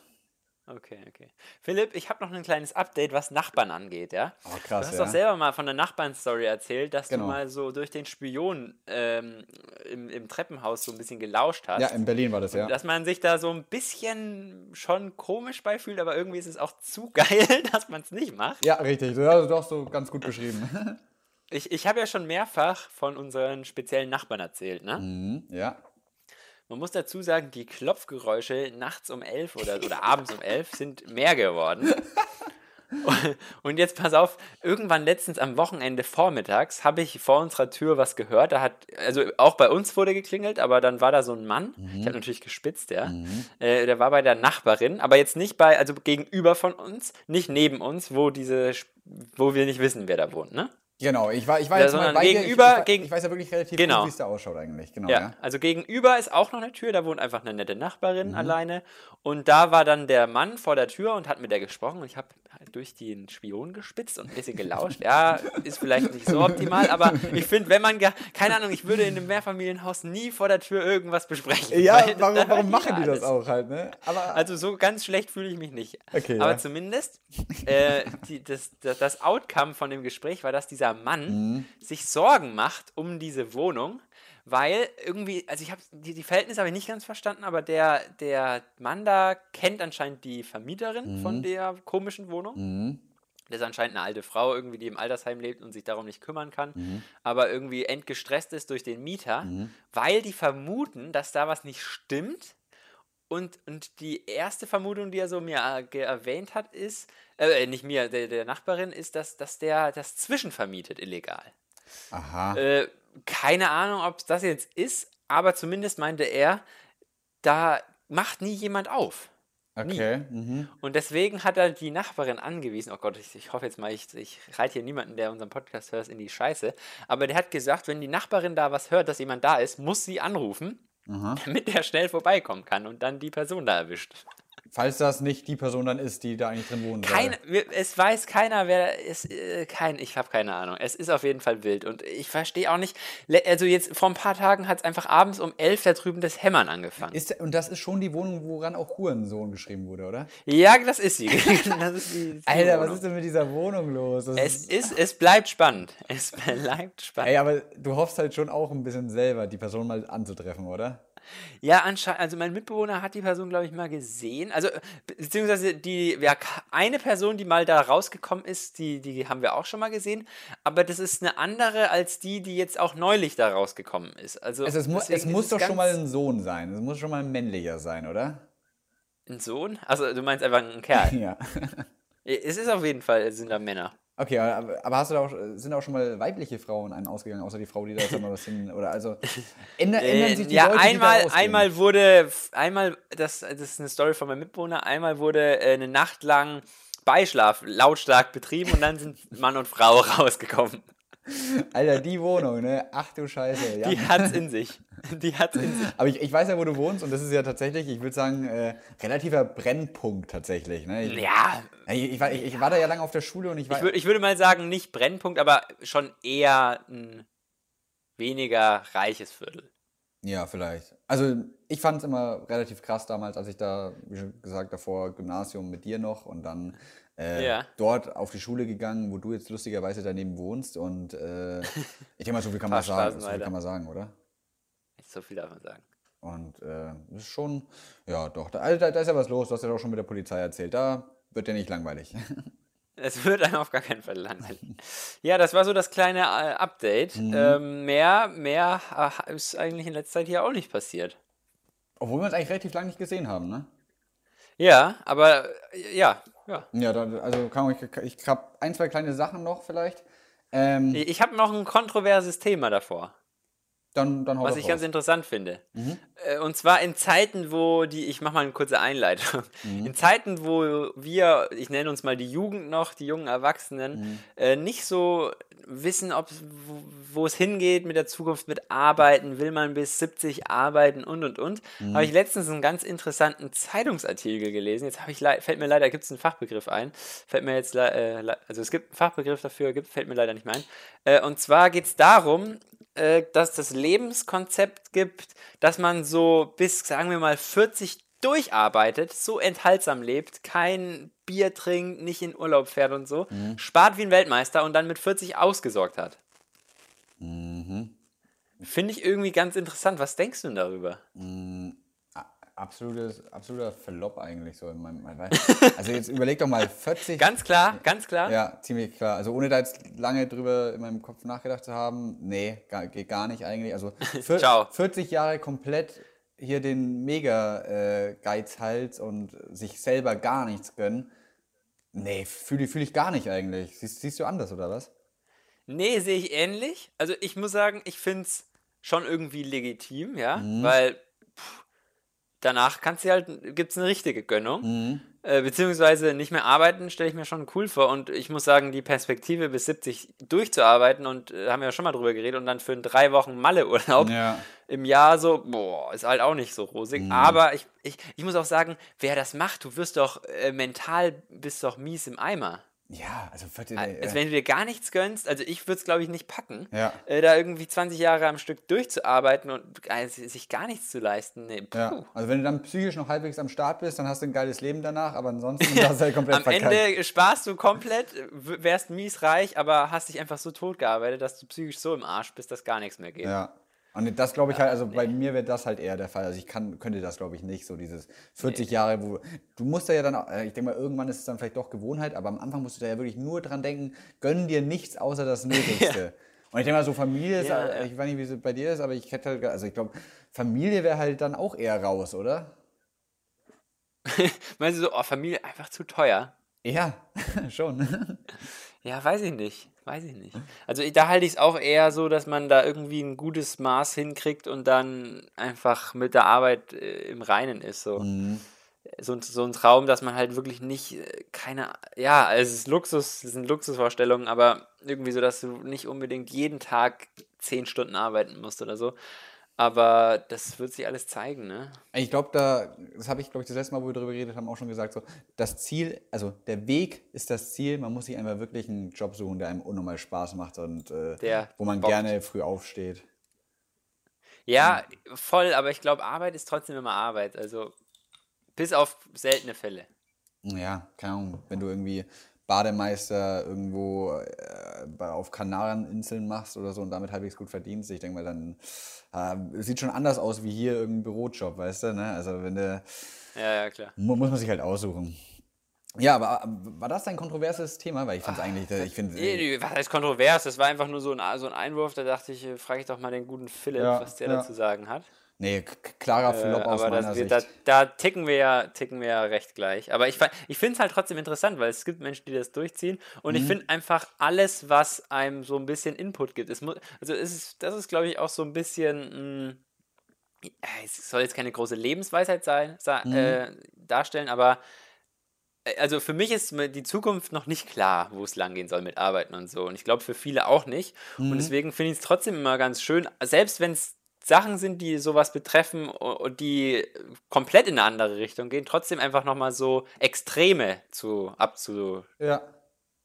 Okay, okay. Philipp, ich habe noch ein kleines Update, was Nachbarn angeht, ja? Oh, krass, du hast ja. doch selber mal von der Nachbarn-Story erzählt, dass genau. du mal so durch den Spion ähm, im, im, Treppenhaus so ein bisschen gelauscht hast. Ja, in Berlin war das, ja. Dass man sich da so ein bisschen schon komisch beifühlt, aber irgendwie ist es auch zu geil, dass man es nicht macht. Ja, richtig. Du hast es doch so ganz gut beschrieben. Ich, ich habe ja schon mehrfach von unseren speziellen Nachbarn erzählt, ne? Mhm, ja. Man muss dazu sagen, die Klopfgeräusche nachts um elf oder, oder abends um elf sind mehr geworden. Und jetzt pass auf, irgendwann letztens am Wochenende vormittags habe ich vor unserer Tür was gehört. Da hat, also auch bei uns wurde geklingelt, aber dann war da so ein Mann. Mhm. Ich habe natürlich gespitzt, ja. Mhm. Äh, der war bei der Nachbarin, aber jetzt nicht bei, also gegenüber von uns, nicht neben uns, wo diese, wo wir nicht wissen, wer da wohnt, ne? Genau, ich war, ich war ja, jetzt mal bei gegenüber, ich, ich, gegen, ich weiß ja wirklich relativ genau. gut, wie es da ausschaut eigentlich. Genau, ja, ja, also gegenüber ist auch noch eine Tür, da wohnt einfach eine nette Nachbarin mhm. alleine. Und da war dann der Mann vor der Tür und hat mit der gesprochen und ich habe halt durch den Spion gespitzt und ein bisschen gelauscht. Ja, ist vielleicht nicht so optimal, aber ich finde, wenn man, keine Ahnung, ich würde in einem Mehrfamilienhaus nie vor der Tür irgendwas besprechen. Ja, warum, warum machen die das auch halt, ne? Aber also so ganz schlecht fühle ich mich nicht. Okay, aber ja. zumindest äh, die, das, das, das Outcome von dem Gespräch war, dass dieser Mann mhm sich Sorgen macht um diese Wohnung, weil irgendwie, also ich habe die, die Verhältnisse habe ich nicht ganz verstanden, aber der, der Mann da kennt anscheinend die Vermieterin mhm. von der komischen Wohnung. Mhm. Das ist anscheinend eine alte Frau, irgendwie, die im Altersheim lebt und sich darum nicht kümmern kann, mhm. aber irgendwie entgestresst ist durch den Mieter, mhm. weil die vermuten, dass da was nicht stimmt. Und, und die erste Vermutung, die er so mir äh, erwähnt hat, ist, äh, nicht mir, der, der Nachbarin, ist, dass, dass der das zwischenvermietet illegal. Aha. Äh, keine Ahnung, ob es das jetzt ist, aber zumindest meinte er, da macht nie jemand auf. Okay. Mhm. Und deswegen hat er die Nachbarin angewiesen. Oh Gott, ich, ich hoffe jetzt mal, ich, ich reite hier niemanden, der unseren Podcast hört, in die Scheiße. Aber der hat gesagt, wenn die Nachbarin da was hört, dass jemand da ist, muss sie anrufen, Aha. damit er schnell vorbeikommen kann und dann die Person da erwischt. Falls das nicht die Person dann ist, die da eigentlich drin wohnen Kein, Es weiß keiner, wer es äh, kein, ich habe keine Ahnung. Es ist auf jeden Fall wild und ich verstehe auch nicht. Also jetzt vor ein paar Tagen hat es einfach abends um elf da drüben das Hämmern angefangen. Ist, und das ist schon die Wohnung, woran auch Hurensohn geschrieben wurde, oder? Ja, das ist sie. das ist die, die Alter, Wohnung. was ist denn mit dieser Wohnung los? Das es ist, es bleibt spannend. Es bleibt spannend. Ey, aber du hoffst halt schon auch ein bisschen selber, die Person mal anzutreffen, oder? Ja, anscheinend, also mein Mitbewohner hat die Person, glaube ich, mal gesehen. Also, beziehungsweise die, ja, eine Person, die mal da rausgekommen ist, die, die haben wir auch schon mal gesehen. Aber das ist eine andere als die, die jetzt auch neulich da rausgekommen ist. Also, also es, mu es muss doch schon mal ein Sohn sein. Es muss schon mal ein männlicher sein, oder? Ein Sohn? Also, du meinst einfach ein Kerl? ja. es ist auf jeden Fall, es sind da Männer. Okay, aber hast du da auch, sind auch schon mal weibliche Frauen einem ausgegangen, außer die Frau, die da jetzt mal was hin, oder also ändern, ändern sich die ja, Leute, einmal, die da einmal wurde, einmal, das, das ist eine Story von meinem Mitbewohner, einmal wurde äh, eine Nacht lang Beischlaf lautstark betrieben und dann sind Mann und Frau rausgekommen. Alter, die Wohnung, ne? Ach du Scheiße. Ja. Die hat's in sich. Die hat's in sich. Aber ich, ich weiß ja, wo du wohnst und das ist ja tatsächlich, ich würde sagen, äh, relativer Brennpunkt tatsächlich. Ne? Ich, ja. Ich, ich, war, ich, war da ja lange auf der Schule und ich war. Ich, würd, ich würde mal sagen, nicht Brennpunkt, aber schon eher ein weniger reiches Viertel. Ja, vielleicht. Also ich fand es immer relativ krass damals, als ich da, wie schon gesagt, davor Gymnasium mit dir noch und dann äh, ja. dort auf die Schule gegangen, wo du jetzt lustigerweise daneben wohnst. Und äh, ich denke mal, so viel kann man sagen, so viel kann man sagen, oder? So viel darf man sagen. Und äh, das ist schon, ja doch, da, also, da, da ist ja was los, du hast ja auch schon mit der Polizei erzählt. Da wird ja nicht langweilig. Es wird einem auf gar keinen Fall langweilig. Ja, das war so das kleine äh, Update. Mhm. Ähm, mehr mehr äh, ist eigentlich in letzter Zeit hier auch nicht passiert. Obwohl wir uns eigentlich relativ lange nicht gesehen haben, ne? Ja, aber äh, ja, ja. Ja, da, also kann ich, ich habe ein, zwei kleine Sachen noch vielleicht. Ähm, ich habe noch ein kontroverses Thema davor. Dann, dann was ich ganz raus. interessant finde. Mhm. Äh, Und zwar in Zeiten, wo die, ich mache mal eine kurze Einleitung. Mhm. In Zeiten, wo wir, ich nenne uns mal die Jugend noch, die jungen Erwachsenen, Mhm. äh, nicht so wissen, ob wo, wo es hingeht mit der Zukunft, mit Arbeiten, will man bis 70 arbeiten und und und, Mhm. habe ich letztens einen ganz interessanten Zeitungsartikel gelesen. Jetzt habe ich fällt mir leider, gibt es einen Fachbegriff ein, fällt mir jetzt, äh, also es gibt einen Fachbegriff dafür, gibt, fällt mir leider nicht mehr ein. Äh, und zwar geht es darum, äh, dass das Lebenskonzept gibt, dass man so bis, sagen wir mal, 40 durcharbeitet, so enthaltsam lebt, kein Bier trinkt, nicht in Urlaub fährt und so, spart wie ein Weltmeister und dann mit 40 ausgesorgt hat. Finde ich irgendwie ganz interessant. Was denkst du denn darüber? Absolutes, absoluter Verlopp eigentlich so in meinem. Also jetzt überleg doch mal, 40. Ganz klar, ganz klar. Ja, ziemlich klar. Also ohne da jetzt lange drüber in meinem Kopf nachgedacht zu haben, nee, gar, geht gar nicht eigentlich. Also vier- Ciao. 40 Jahre komplett hier den Mega-Geizhals und sich selber gar nichts gönnen. Nee, fühle fühl ich gar nicht eigentlich. Siehst, siehst du anders, oder was? Nee, sehe ich ähnlich. Also ich muss sagen, ich finde es schon irgendwie legitim, ja, Mhm. weil pff, danach kannst du halt, gibt es eine richtige Gönnung. Mhm. Äh, beziehungsweise nicht mehr arbeiten, stelle ich mir schon cool vor. Und ich muss sagen, die Perspektive bis 70 durchzuarbeiten und äh, haben wir ja schon mal drüber geredet und dann für einen drei Wochen Malle-Urlaub Ja. im Jahr so, boah, ist halt auch nicht so rosig. Mhm. Aber ich, ich, ich muss auch sagen, wer das macht, du wirst doch äh, mental, bist doch mies im Eimer. Ja, also 40. Also äh, wenn du dir gar nichts gönnst, also ich würde es glaube ich nicht packen, Ja. äh, da irgendwie 20 Jahre am Stück durchzuarbeiten und äh, sich gar nichts zu leisten. Nee, ja. Also wenn du dann psychisch noch halbwegs am Start bist, dann hast du ein geiles Leben danach, aber ansonsten hast du halt komplett Am verkackt. Ende sparst du komplett, wärst mies reich, aber hast dich einfach so tot gearbeitet, dass du psychisch so im Arsch bist, dass gar nichts mehr geht. Ja. Und das glaube ich halt, also bei mir wäre das halt eher der Fall. Also ich kann, könnte das glaube ich nicht, so dieses 40 Jahre, wo du musst da ja dann, auch, äh, ich denke mal, irgendwann ist es dann vielleicht doch Gewohnheit, aber am Anfang musst du da ja wirklich nur dran denken, gönn dir nichts außer das Nötigste. Und ich denke mal, so Familie ist, Ja, äh, ja. ich weiß nicht, wie es bei dir ist, aber ich hätte halt, also ich glaube, Familie wäre halt dann auch eher raus, oder? Meinst du so, oh, Familie einfach zu teuer? Ja, schon. Ja, weiß ich nicht. Weiß ich nicht. Also da halte ich es auch eher so, dass man da irgendwie ein gutes Maß hinkriegt und dann einfach mit der Arbeit äh, im Reinen ist. So. So, ein- so ein Traum, dass man halt wirklich nicht, äh, keine, ja, es ist Luxus, es sind Luxusvorstellungen, aber irgendwie so, dass du nicht unbedingt jeden Tag zehn Stunden arbeiten musst oder so. Aber das wird sich alles zeigen, ne? Ich glaube, da, das habe ich, glaube ich, das letzte Mal, wo wir darüber geredet haben, auch schon gesagt, so, das Ziel, also der Weg ist das Ziel, man muss sich einfach wirklich einen Job suchen, der einem unnormal Spaß macht und äh, wo man bockt. gerne früh aufsteht. Ja, voll, aber ich glaube, Arbeit ist trotzdem immer Arbeit. Also bis auf seltene Fälle. Ja, keine Ahnung, wenn du irgendwie Bademeister irgendwo äh, auf Kanareninseln machst oder so und damit halbwegs gut verdienst, ich denke mal, dann äh, sieht schon anders aus wie hier irgendein Bürojob, weißt du, ne? Also wenn du, Ja, ja, klar. mu- muss man sich halt aussuchen. Ja, aber äh, war das ein kontroverses Thema? Weil ich finde es eigentlich, äh, ich finde, Nee, nee, Was heißt kontrovers? Das war einfach nur so ein, so ein Einwurf, da dachte ich, äh, frage ich doch mal den guten Philipp, Ja, was der ja. dazu sagen hat. Nee, klarer Äh, Flop aus aber meiner das, Sicht. da, da ticken wir ja, ticken wir ja recht gleich. Aber ich, ich finde es halt trotzdem interessant, weil es gibt Menschen, die das durchziehen. Und Mhm. ich finde einfach alles, was einem so ein bisschen Input gibt. Es muss, also es ist, das ist, glaube ich, auch so ein bisschen. Mh, es soll jetzt keine große Lebensweisheit sein, Mhm. äh, darstellen, aber äh, also für mich ist die Zukunft noch nicht klar, wo es langgehen soll mit Arbeiten und so. Und ich glaube für viele auch nicht. Mhm. Und deswegen finde ich es trotzdem immer ganz schön, selbst wenn es Sachen sind, die sowas betreffen und die komplett in eine andere Richtung gehen, trotzdem einfach nochmal so Extreme zu abzu, Ja,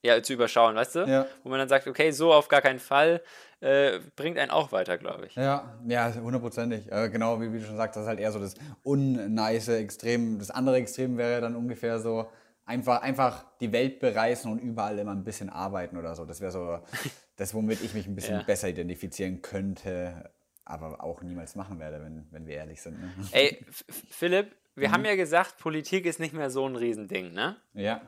ja, zu überschauen, weißt du? Ja. Wo man dann sagt, okay, so auf gar keinen Fall, äh, bringt einen auch weiter, glaube ich. Ja, ja, hundertprozentig. Äh, genau, wie, wie du schon sagst, das ist halt eher so das unnice Extrem. Das andere Extrem wäre dann ungefähr so, einfach, einfach die Welt bereisen und überall immer ein bisschen arbeiten oder so. Das wäre so das, womit ich mich ein bisschen Ja. besser identifizieren könnte, aber auch niemals machen werde, wenn, wenn wir ehrlich sind. Ne? Ey, Philipp, wir Mhm. haben ja gesagt, Politik ist nicht mehr so ein Riesending, ne? Ja.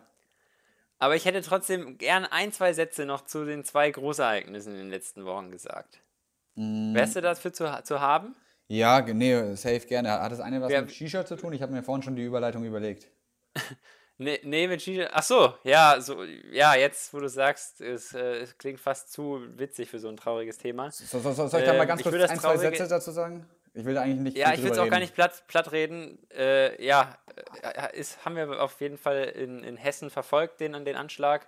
Aber ich hätte trotzdem gern ein, zwei Sätze noch zu den zwei Großereignissen in den letzten Wochen gesagt. Mhm. Wärst du dafür zu, zu haben? Ja, nee, safe gerne. Hat das eine was Wer- mit Shisha zu tun? Ich habe mir vorhin schon die Überleitung überlegt. Nee, nee, mit Shisha. Ach so, ja, so, ja, jetzt, wo du sagst, es, äh, es klingt fast zu witzig für so ein trauriges Thema. So, so, so, soll ich da mal Ähm, ganz ich kurz ein, zwei Sätze dazu sagen? Ich will da eigentlich nicht Ja, ich will es auch gar nicht platt, platt reden. Äh, ja, äh, ist, haben wir auf jeden Fall in, in Hessen verfolgt, den an den Anschlag.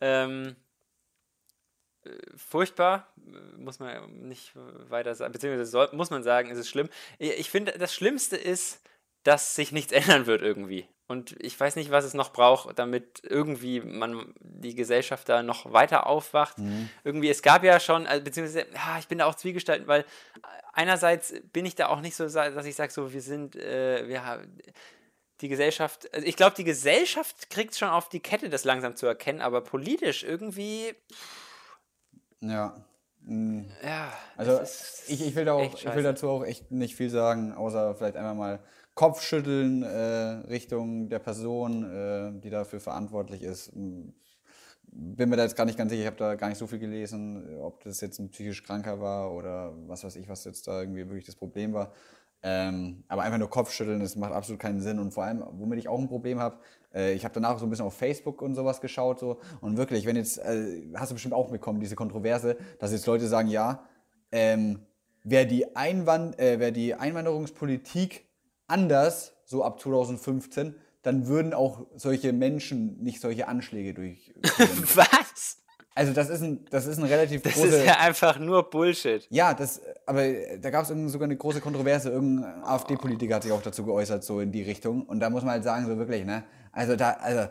Ähm, äh, furchtbar, muss man nicht weiter sagen, beziehungsweise soll, muss man sagen, ist es schlimm. Ich finde, das Schlimmste ist, dass sich nichts ändern wird irgendwie. Und ich weiß nicht, was es noch braucht, damit irgendwie man die Gesellschaft da noch weiter aufwacht. Irgendwie, es gab ja schon, also, beziehungsweise, ja, ich bin da auch zwiegespalten, weil einerseits bin ich da auch nicht so, dass ich sage, so, wir sind, äh, wir haben die Gesellschaft, also ich glaube, die Gesellschaft kriegt schon auf die Kette, das langsam zu erkennen, aber politisch irgendwie, Ja. Mm. ja. Also es ich, ich, will da auch, ich will dazu auch echt nicht viel sagen, außer vielleicht einmal mal Kopfschütteln äh, Richtung der Person, äh, die dafür verantwortlich ist. Mm, Bin mir da jetzt gar nicht ganz sicher, ich habe da gar nicht so viel gelesen, ob das jetzt ein psychisch Kranker war oder was weiß ich, was jetzt da irgendwie wirklich das Problem war. Ähm, aber einfach nur Kopfschütteln, das macht absolut keinen Sinn. Und vor allem, womit ich auch ein Problem habe, äh, ich habe danach so ein bisschen auf Facebook und sowas geschaut. So, und wirklich, wenn jetzt, äh, hast du bestimmt auch mitbekommen, diese Kontroverse, dass jetzt Leute sagen, ja, ähm, wäre die, Einwand äh, wär die Einwanderungspolitik anders, so ab 2015, dann würden auch solche Menschen nicht solche Anschläge durchführen. Was? also das ist ein, das ist ein relativ Das große... ist ja einfach nur Bullshit. Ja, das, aber da gab es sogar eine große Kontroverse. Irgendein AfD-Politiker hat sich auch dazu geäußert, so in die Richtung. Und da muss man halt sagen, so wirklich, ne? Also da, also,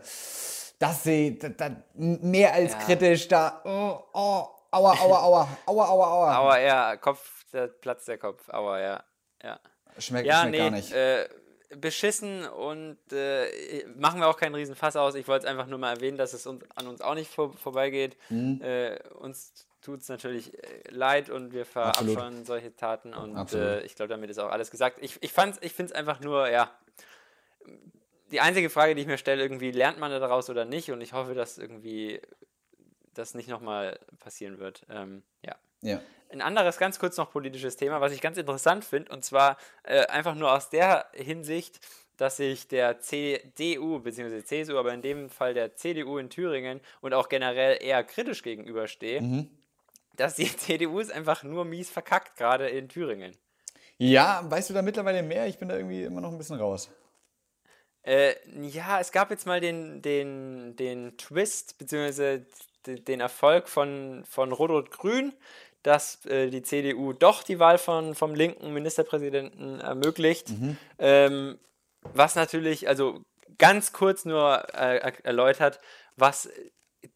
das sehe da, da, mehr als Ja. kritisch, da, oh, oh, aua, aua, aua, aua, aua, aua. Aber ja, Kopf, der Platz der Kopf, aber ja, ja. Schmeckt, Ja, schmeckt nee, gar nicht. Äh, beschissen und äh, machen wir auch keinen Riesenfass aus. Ich wollte es einfach nur mal erwähnen, dass es uns, an uns auch nicht vor, vorbeigeht. Mhm. Äh, uns tut es natürlich äh, leid und wir verabscheuen solche Taten und äh, ich glaube, damit ist auch alles gesagt. Ich, ich, fand's- ich finde es einfach nur, ja, die einzige Frage, die ich mir stelle, irgendwie lernt man da daraus oder nicht und ich hoffe, dass irgendwie das nicht nochmal passieren wird. Ähm, ja. Ja. Ein anderes, ganz kurz noch politisches Thema, was ich ganz interessant finde, und zwar äh, einfach nur aus der Hinsicht, dass sich der CDU bzw. CSU, aber in dem Fall der CDU in Thüringen und auch generell eher kritisch gegenüberstehe, Mhm. dass die CDU ist einfach nur mies verkackt, gerade in Thüringen. Ja, weißt du da mittlerweile mehr? Ich bin da irgendwie immer noch ein bisschen raus. Äh, ja, es gab jetzt mal den, den, den Twist, beziehungsweise den Erfolg von, von Rot-Rot-Grün, dass äh, die CDU doch die Wahl von, vom linken Ministerpräsidenten ermöglicht. Ähm, was natürlich, also ganz kurz nur äh, er- erläutert, was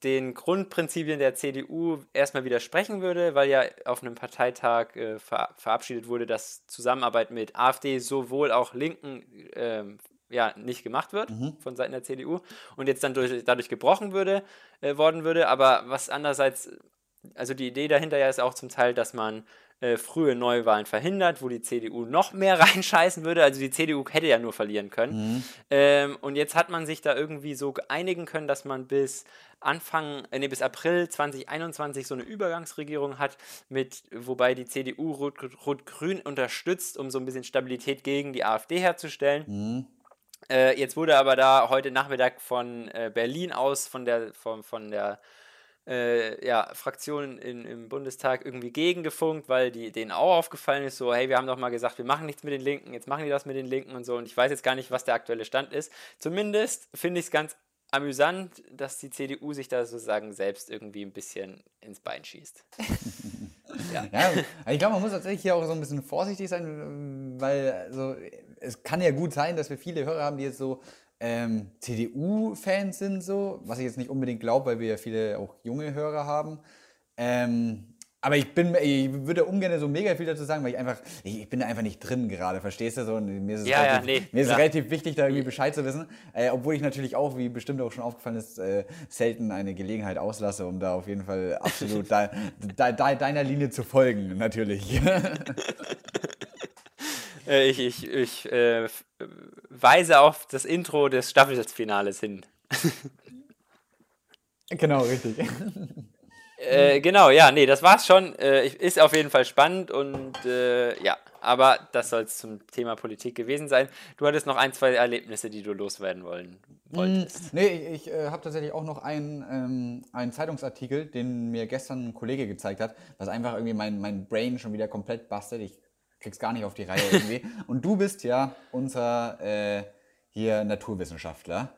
den Grundprinzipien der CDU erstmal widersprechen würde, weil ja auf einem Parteitag äh, ver verabschiedet wurde, dass Zusammenarbeit mit AfD sowohl auch Linken ähm, ja, nicht gemacht wird von Seiten der CDU und jetzt dann durch, dadurch gebrochen würde, äh, worden würde. Aber was andererseits, also die Idee dahinter ja ist auch zum Teil, dass man äh, frühe Neuwahlen verhindert, wo die CDU noch mehr reinscheißen würde. Also die CDU hätte ja nur verlieren können. Ähm, und jetzt hat man sich da irgendwie so einigen können, dass man bis Anfang, äh, nee, bis April 2021 so eine Übergangsregierung hat, mit, wobei die CDU Rot- Rot-Grün unterstützt, um so ein bisschen Stabilität gegen die AfD herzustellen. Äh, jetzt wurde aber da heute Nachmittag von äh, Berlin aus, von der, von, von der äh, ja, Fraktion in, im Bundestag irgendwie gegengefunkt, weil die, denen auch aufgefallen ist, so, hey, wir haben doch mal gesagt, wir machen nichts mit den Linken, jetzt machen die das mit den Linken und so. Und ich weiß jetzt gar nicht, was der aktuelle Stand ist. Zumindest finde ich es ganz amüsant, dass die CDU sich da sozusagen selbst irgendwie ein bisschen ins Bein schießt. Ja, aber ich glaube, man muss tatsächlich hier auch so ein bisschen vorsichtig sein, weil also, es kann ja gut sein, dass wir viele Hörer haben, die jetzt so ähm, CDU-Fans sind, so, was ich jetzt nicht unbedingt glaube, weil wir ja viele auch junge Hörer haben. Ähm, aber ich bin, ich würde ungern so mega viel dazu sagen, weil ich einfach, ich, ich bin da einfach nicht drin gerade, verstehst du? So, und mir ist es, Ja, ja, relativ, nee, mir ist es klar. relativ wichtig, da irgendwie Bescheid zu wissen. Äh, obwohl ich natürlich auch, wie bestimmt auch schon aufgefallen ist, äh, selten eine Gelegenheit auslasse, um da auf jeden Fall absolut de, de, de, deiner Linie zu folgen, natürlich. Äh, ich ich, ich äh, weise auf das Intro des Staffelfinales hin. genau, richtig. Äh, genau, ja, nee, das war's schon. Äh, ist auf jeden Fall spannend und äh, ja, aber das soll es zum Thema Politik gewesen sein. Du hattest noch ein, zwei Erlebnisse, die du loswerden wollen wolltest. Mm, nee, ich, ich äh, habe tatsächlich auch noch einen, ähm, einen Zeitungsartikel, den mir gestern ein Kollege gezeigt hat, was einfach irgendwie mein, mein Brain schon wieder komplett bastet. Ich krieg's gar nicht auf die Reihe irgendwie. und du bist ja unser äh, hier Naturwissenschaftler.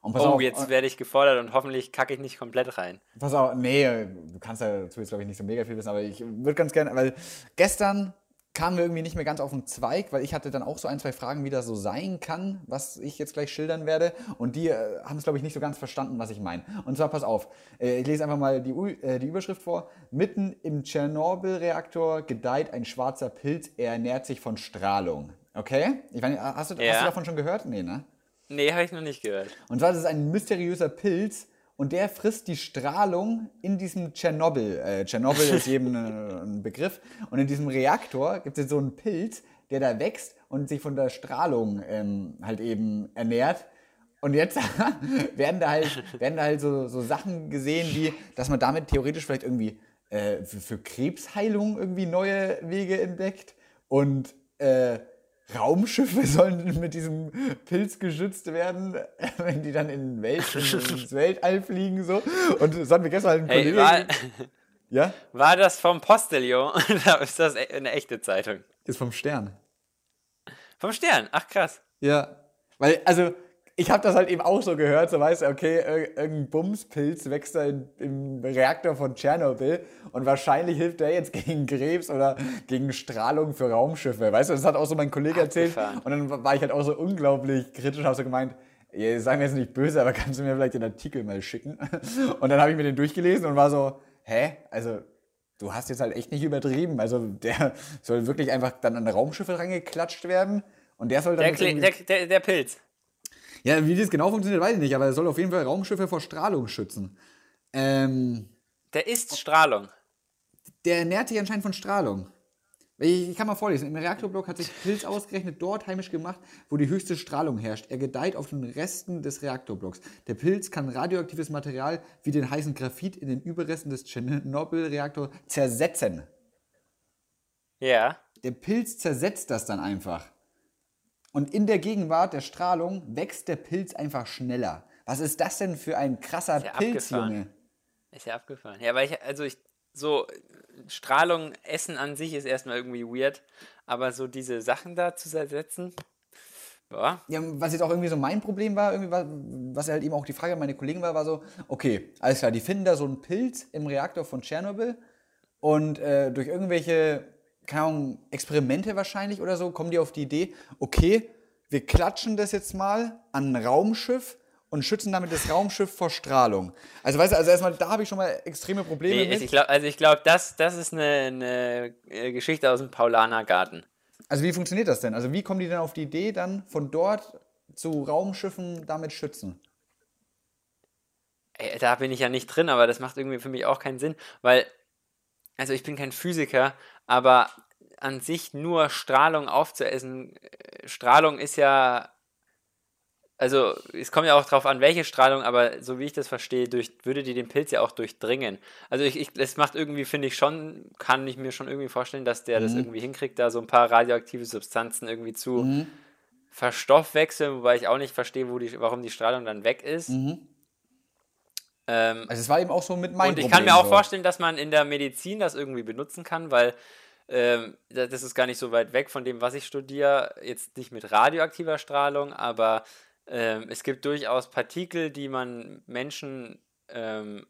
Und oh, auf, jetzt werde ich gefordert und hoffentlich kacke ich nicht komplett rein. Pass auf, nee, du kannst dazu jetzt, glaube ich, nicht so mega viel wissen, aber ich würde ganz gerne, weil gestern kamen wir irgendwie nicht mehr ganz auf den Zweig, weil ich hatte dann auch so ein, zwei Fragen, wie das so sein kann, was ich jetzt gleich schildern werde. Und die äh, haben es, glaube ich, nicht so ganz verstanden, was ich meine. Und zwar, pass auf, äh, ich lese einfach mal die, äh, die Überschrift vor. Mitten im Tschernobyl-Reaktor gedeiht ein schwarzer Pilz, er ernährt sich von Strahlung. Okay? Ich meine, hast, du, ja. hast du davon schon gehört? Nee, ne? Nee, habe ich noch nicht gehört. Und zwar ist es ein mysteriöser Pilz und der frisst die Strahlung in diesem Tschernobyl. Äh, Tschernobyl ist jedem ein Begriff. Und in diesem Reaktor gibt es jetzt so einen Pilz, der da wächst und sich von der Strahlung ähm, halt eben ernährt. Und jetzt werden da halt, werden da halt so, so Sachen gesehen, wie, dass man damit theoretisch vielleicht irgendwie äh, für, für Krebsheilung irgendwie neue Wege entdeckt. Und äh, Raumschiffe sollen mit diesem Pilz geschützt werden, wenn die dann in Welt, ins Weltall fliegen so. Und das hatten wir gestern halt ein hey, Kollege. War, ja? war das vom Postillon oder ist das e-, eine echte Zeitung? Ist vom Stern. Vom Stern? Ach krass. Ja. Weil, also, ich habe das halt eben auch so gehört, so weißt du, okay, irgendein Bumspilz wächst da in, im Reaktor von Tschernobyl und wahrscheinlich hilft der jetzt gegen Krebs oder gegen Strahlung für Raumschiffe. Weißt du, das hat auch so mein Kollege erzählt und dann war ich halt auch so unglaublich kritisch, habe so gemeint, sei mir jetzt nicht böse, aber kannst du mir vielleicht den Artikel mal schicken? Und dann habe ich mir den durchgelesen und war so, hä? Also, du hast jetzt halt echt nicht übertrieben. Also, der soll wirklich einfach dann an Raumschiffe rangeklatscht werden und der soll dann. Der, der, der, der Pilz. Ja, wie das genau funktioniert, weiß ich nicht, aber er soll auf jeden Fall Raumschiffe vor Strahlung schützen. Ähm, der ist Strahlung. Der ernährt sich anscheinend von Strahlung. Ich, ich kann mal vorlesen. Im Reaktorblock hat sich Pilz ausgerechnet dort heimisch gemacht, wo die höchste Strahlung herrscht. Er gedeiht auf den Resten des Reaktorblocks. Der Pilz kann radioaktives Material wie den heißen Graphit in den Überresten des Tschernobyl-Reaktors zersetzen. Ja. Der Pilz zersetzt das dann einfach. Und in der Gegenwart der Strahlung wächst der Pilz einfach schneller. Was ist das denn für ein krasser ist ja Pilz, abgefahren. Junge? Ist ja abgefahren. Ja, weil ich, also ich, so Strahlung, Essen an sich ist erstmal irgendwie weird, aber so diese Sachen da zu ersetzen, ja. ja. Was jetzt auch irgendwie so mein Problem war, irgendwie war, was halt eben auch die Frage an meine Kollegen war, war so, okay, alles klar, die finden da so einen Pilz im Reaktor von Tschernobyl und äh, durch irgendwelche keine Ahnung, Experimente wahrscheinlich oder so, kommen die auf die Idee, okay, wir klatschen das jetzt mal an ein Raumschiff und schützen damit das Raumschiff vor Strahlung. Also weißt du, also erstmal, da habe ich schon mal extreme Probleme nee, mit. Ich glaub, also ich glaube, das, das ist eine, eine äh, Geschichte aus dem Paulanergarten. Also wie funktioniert das denn? Also wie kommen die denn auf die Idee, dann von dort zu Raumschiffen damit schützen? Da bin ich ja nicht drin, aber das macht irgendwie für mich auch keinen Sinn, weil, also ich bin kein Physiker, aber an sich nur Strahlung aufzuessen, äh, Strahlung ist ja, also es kommt ja auch darauf an, welche Strahlung, aber so wie ich das verstehe, durch, würde die den Pilz ja auch durchdringen. Also ich, ich das macht irgendwie, finde ich schon, kann ich mir schon irgendwie vorstellen, dass der mhm. das irgendwie hinkriegt, da so ein paar radioaktive Substanzen irgendwie zu mhm. verstoffwechseln, wobei ich auch nicht verstehe, wo die, warum die Strahlung dann weg ist. Mhm. Ähm, also es war eben auch so mit meinem Und ich Problem kann mir auch so. vorstellen, dass man in der Medizin das irgendwie benutzen kann, weil ähm, das ist gar nicht so weit weg von dem, was ich studiere. Jetzt nicht mit radioaktiver Strahlung, aber ähm, es gibt durchaus Partikel, die man Menschen ähm,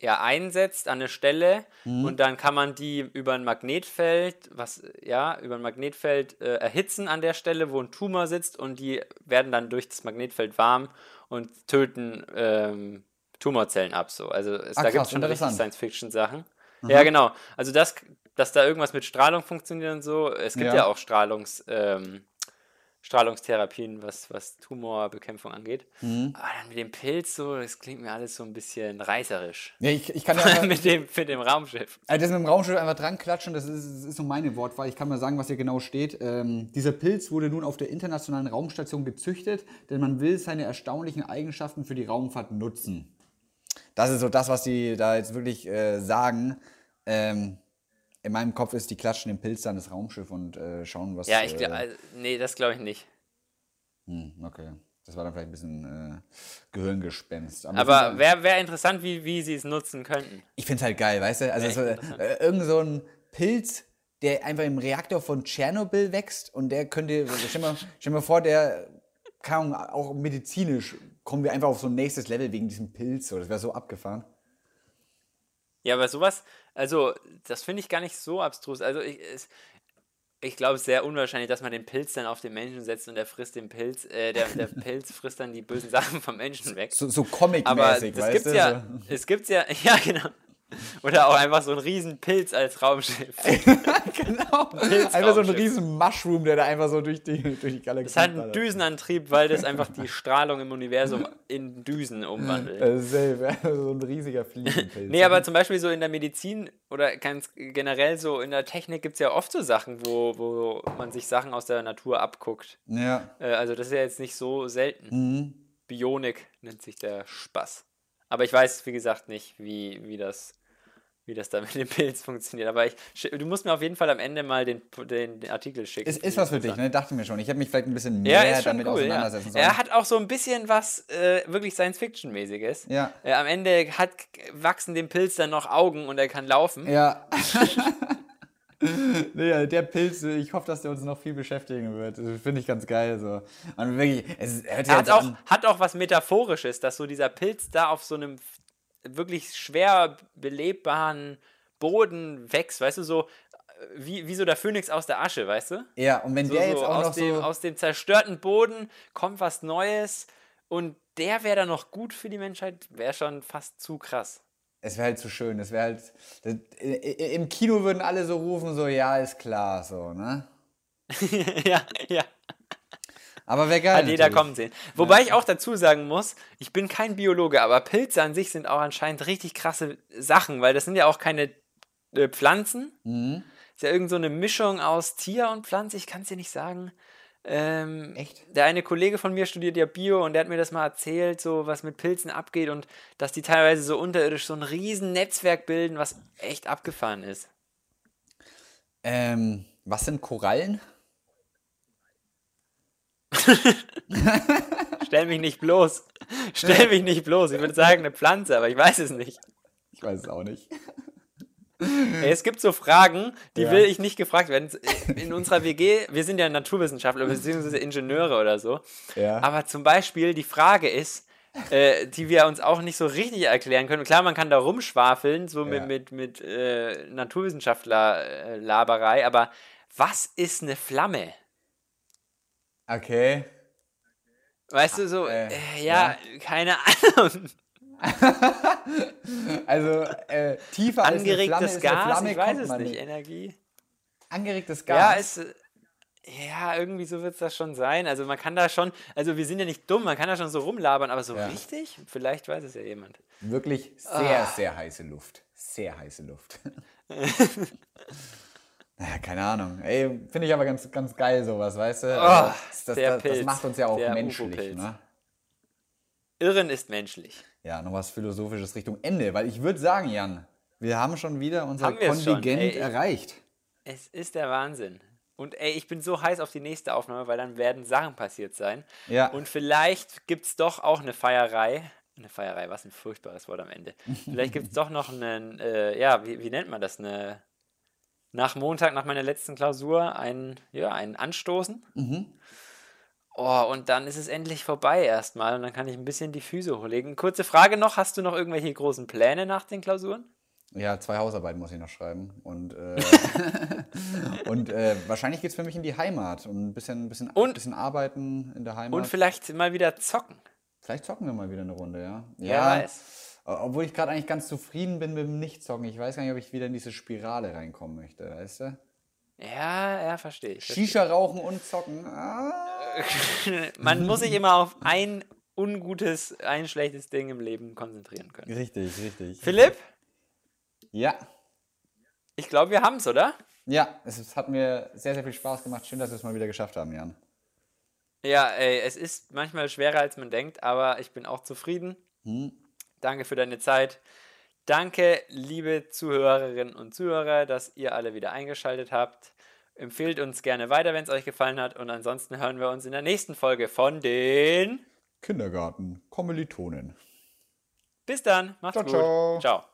ja, einsetzt an eine Stelle mhm. und dann kann man die über ein Magnetfeld, was ja, über ein Magnetfeld äh, erhitzen an der Stelle, wo ein Tumor sitzt und die werden dann durch das Magnetfeld warm und töten ähm, Tumorzellen ab. So. Also es, ah, da gibt es schon richtig Science-Fiction-Sachen. Ja, genau. Also das, dass da irgendwas mit Strahlung funktioniert und so. Es gibt ja, ja auch Strahlungs, ähm, Strahlungstherapien, was, was Tumorbekämpfung angeht. Mhm. Aber dann mit dem Pilz so, das klingt mir alles so ein bisschen reißerisch. Ja, ich, ich kann ja mit, dem, mit dem Raumschiff. Also das mit dem Raumschiff einfach dran klatschen, das ist, das ist so meine Wortwahl. Ich kann mal sagen, was hier genau steht. Ähm, dieser Pilz wurde nun auf der internationalen Raumstation gezüchtet, denn man will seine erstaunlichen Eigenschaften für die Raumfahrt nutzen. Das ist so das, was die da jetzt wirklich äh, sagen. Ähm, in meinem Kopf ist, die klatschen den Pilz dann das Raumschiff und äh, schauen, was. Ja, ich äh, glaube, also, nee, das glaube ich nicht. hm, okay. Das war dann vielleicht ein bisschen äh, Gehirngespenst. Aber wäre wär interessant, wie, wie sie es nutzen könnten. Ich finde es halt geil, weißt du? Also so, äh, irgend so ein Pilz, der einfach im Reaktor von Tschernobyl wächst und der könnte, stell mal, stell mal vor, der, Ahnung, auch medizinisch kommen wir einfach auf so ein nächstes Level wegen diesem Pilz. So. Das wäre so abgefahren. Ja, aber sowas, also, das finde ich gar nicht so abstrus. Also, ich, es, ich glaube, es ist sehr unwahrscheinlich, dass man den Pilz dann auf den Menschen setzt und der frisst den Pilz, äh, der, der Pilz frisst dann die bösen Sachen vom Menschen weg. So, so Aber Comic-mäßig, das weißt gibt's du? ja, So. es gibt's ja, ja, genau. Oder auch einfach so ein riesen Pilz als Raumschiff. genau. Einfach so ein riesen Mushroom, der da einfach so durch die, durch die Galaxie Es hat einen. Düsenantrieb, weil das einfach die Strahlung im Universum in Düsen umwandelt. Äh, safe, so ein riesiger Fliegenpilz. Nee, aber zum Beispiel so in der Medizin oder ganz generell so in der Technik gibt es ja oft so Sachen, wo, wo man sich Sachen aus der Natur abguckt. Ja. Äh, also das ist ja jetzt nicht so selten. Mhm. Bionik nennt sich der Spaß. Aber ich weiß, wie gesagt, nicht, wie, wie, das, wie das da mit dem Pilz funktioniert. Aber ich, du musst mir auf jeden Fall am Ende mal den, den, den Artikel schicken. Ist, ist was für dich, ne? Dachte mir schon. Ich hätte mich vielleicht ein bisschen Ja, mehr schon damit cool, ja. auseinandersetzen sollen. Er hat auch so ein bisschen was äh, wirklich Science-Fiction-mäßiges. Ja. Äh, am Ende hat, wachsen dem Pilz dann noch Augen und er kann laufen. Ja. nee, der Pilz, ich hoffe, dass der uns noch viel beschäftigen wird. Das finde ich ganz geil. So. Und wirklich, es Er hat jetzt auch, an. hat auch was Metaphorisches, dass so dieser Pilz da auf so einem wirklich schwer belebbaren Boden wächst, weißt du, so wie, wie so der Phönix aus der Asche, weißt du? Ja, und wenn So, der so jetzt auch aus, noch dem, so. aus dem zerstörten Boden kommt was Neues und der wäre dann noch gut für die Menschheit, wäre schon fast zu krass. Es wäre halt zu schön. Es wäre halt. Das, Im Kino würden alle so rufen, so, ja, ist klar, so, ne? ja, ja. Aber wäre geil. Hat jeder natürlich. kommen sehen. Wobei ich auch dazu sagen muss, ich bin kein Biologe, aber Pilze an sich sind auch anscheinend richtig krasse Sachen, weil das sind ja auch keine äh, Pflanzen. Mhm. Ist ja irgend so eine Mischung aus Tier und Pflanze, ich kann es dir nicht sagen. Ähm, Echt? Der eine Kollege von mir studiert ja Bio und der hat mir das mal erzählt, so was mit Pilzen abgeht und dass die teilweise so unterirdisch so ein riesen Netzwerk bilden, was echt abgefahren ist. Ähm, was sind Korallen? Stell mich nicht bloß. Stell mich nicht bloß. Ich würde sagen eine Pflanze, aber ich weiß es nicht. Ich weiß es auch nicht. Ey, Es gibt so Fragen, die Ja. will ich nicht gefragt werden. In unserer WG, wir sind ja Naturwissenschaftler bzw. Ingenieure oder so. Ja. Aber zum Beispiel die Frage ist, äh, die wir uns auch nicht so richtig erklären können. Klar, man kann da rumschwafeln, so mit, Ja. mit, mit äh, Naturwissenschaftler-Laberei, aber was ist eine Flamme? Okay. Weißt du, so, äh, äh, ja, keine Ahnung. Also, äh, tiefer als eine Flamme Angeregtes ist eine Gas, Flamme, ich weiß es man nicht. Energie. Angeregtes Ja, Gas. es, äh, ja, irgendwie so wird es das schon sein. Also man kann da schon, also wir sind ja nicht dumm, man kann da schon so rumlabern, aber so Ja. richtig? Vielleicht weiß es ja jemand. Wirklich Ah. sehr, sehr heiße Luft. Sehr heiße Luft. naja, keine Ahnung. Ey, finde ich aber ganz, ganz geil sowas, weißt du? Also, das, das, der das, das macht uns ja auch der menschlich, ne? Irren ist menschlich. Ja, noch was Philosophisches Richtung Ende, weil ich würde sagen, Jan, wir haben schon wieder unser Kontingent ey, ich- erreicht. Es ist der Wahnsinn. Und ey, ich bin so heiß auf die nächste Aufnahme, weil dann werden Sachen passiert sein. Ja. Und vielleicht gibt es doch auch eine Feierei. Eine Feierei, was ein furchtbares Wort am Ende. Vielleicht gibt es doch noch einen, äh, ja, wie, wie nennt man das? Eine, nach Montag, nach meiner letzten Klausur, ein, ja, ein Anstoßen. Mhm. Oh, und dann ist es endlich vorbei erstmal und dann kann ich ein bisschen die Füße hochlegen. Kurze Frage noch, hast du noch irgendwelche großen Pläne nach den Klausuren? Ja, zwei Hausarbeiten muss ich noch schreiben. Und, äh, und äh, wahrscheinlich geht es für mich in die Heimat und ein bisschen, bisschen, Und- bisschen arbeiten in der Heimat. Und vielleicht mal wieder zocken. Vielleicht zocken wir mal wieder eine Runde, ja. Wer weiß. Obwohl ich gerade eigentlich ganz zufrieden bin mit dem Nichtzocken. Ich weiß gar nicht, ob ich wieder in diese Spirale reinkommen möchte, weißt du? Ja, ja, verstehe ich. verstehe Shisha rauchen und zocken. Ah. Man muss sich immer auf ein ungutes, ein schlechtes Ding im Leben konzentrieren können. Richtig, richtig. Philipp, Ja. ich glaube, wir haben es, oder? Ja, es, es hat mir sehr, sehr viel Spaß gemacht. Schön, dass wir es mal wieder geschafft haben, Jan. Ja, ey, es ist manchmal schwerer, als man denkt, aber ich bin auch zufrieden. Hm. Danke für deine Zeit. Danke, liebe Zuhörerinnen und Zuhörer, dass ihr alle wieder eingeschaltet habt. Empfehlt uns gerne weiter, wenn es euch gefallen hat. Und ansonsten hören wir uns in der nächsten Folge von den Kindergarten, Kommilitonen. Bis dann. Macht's Ciao, gut. ciao. ciao.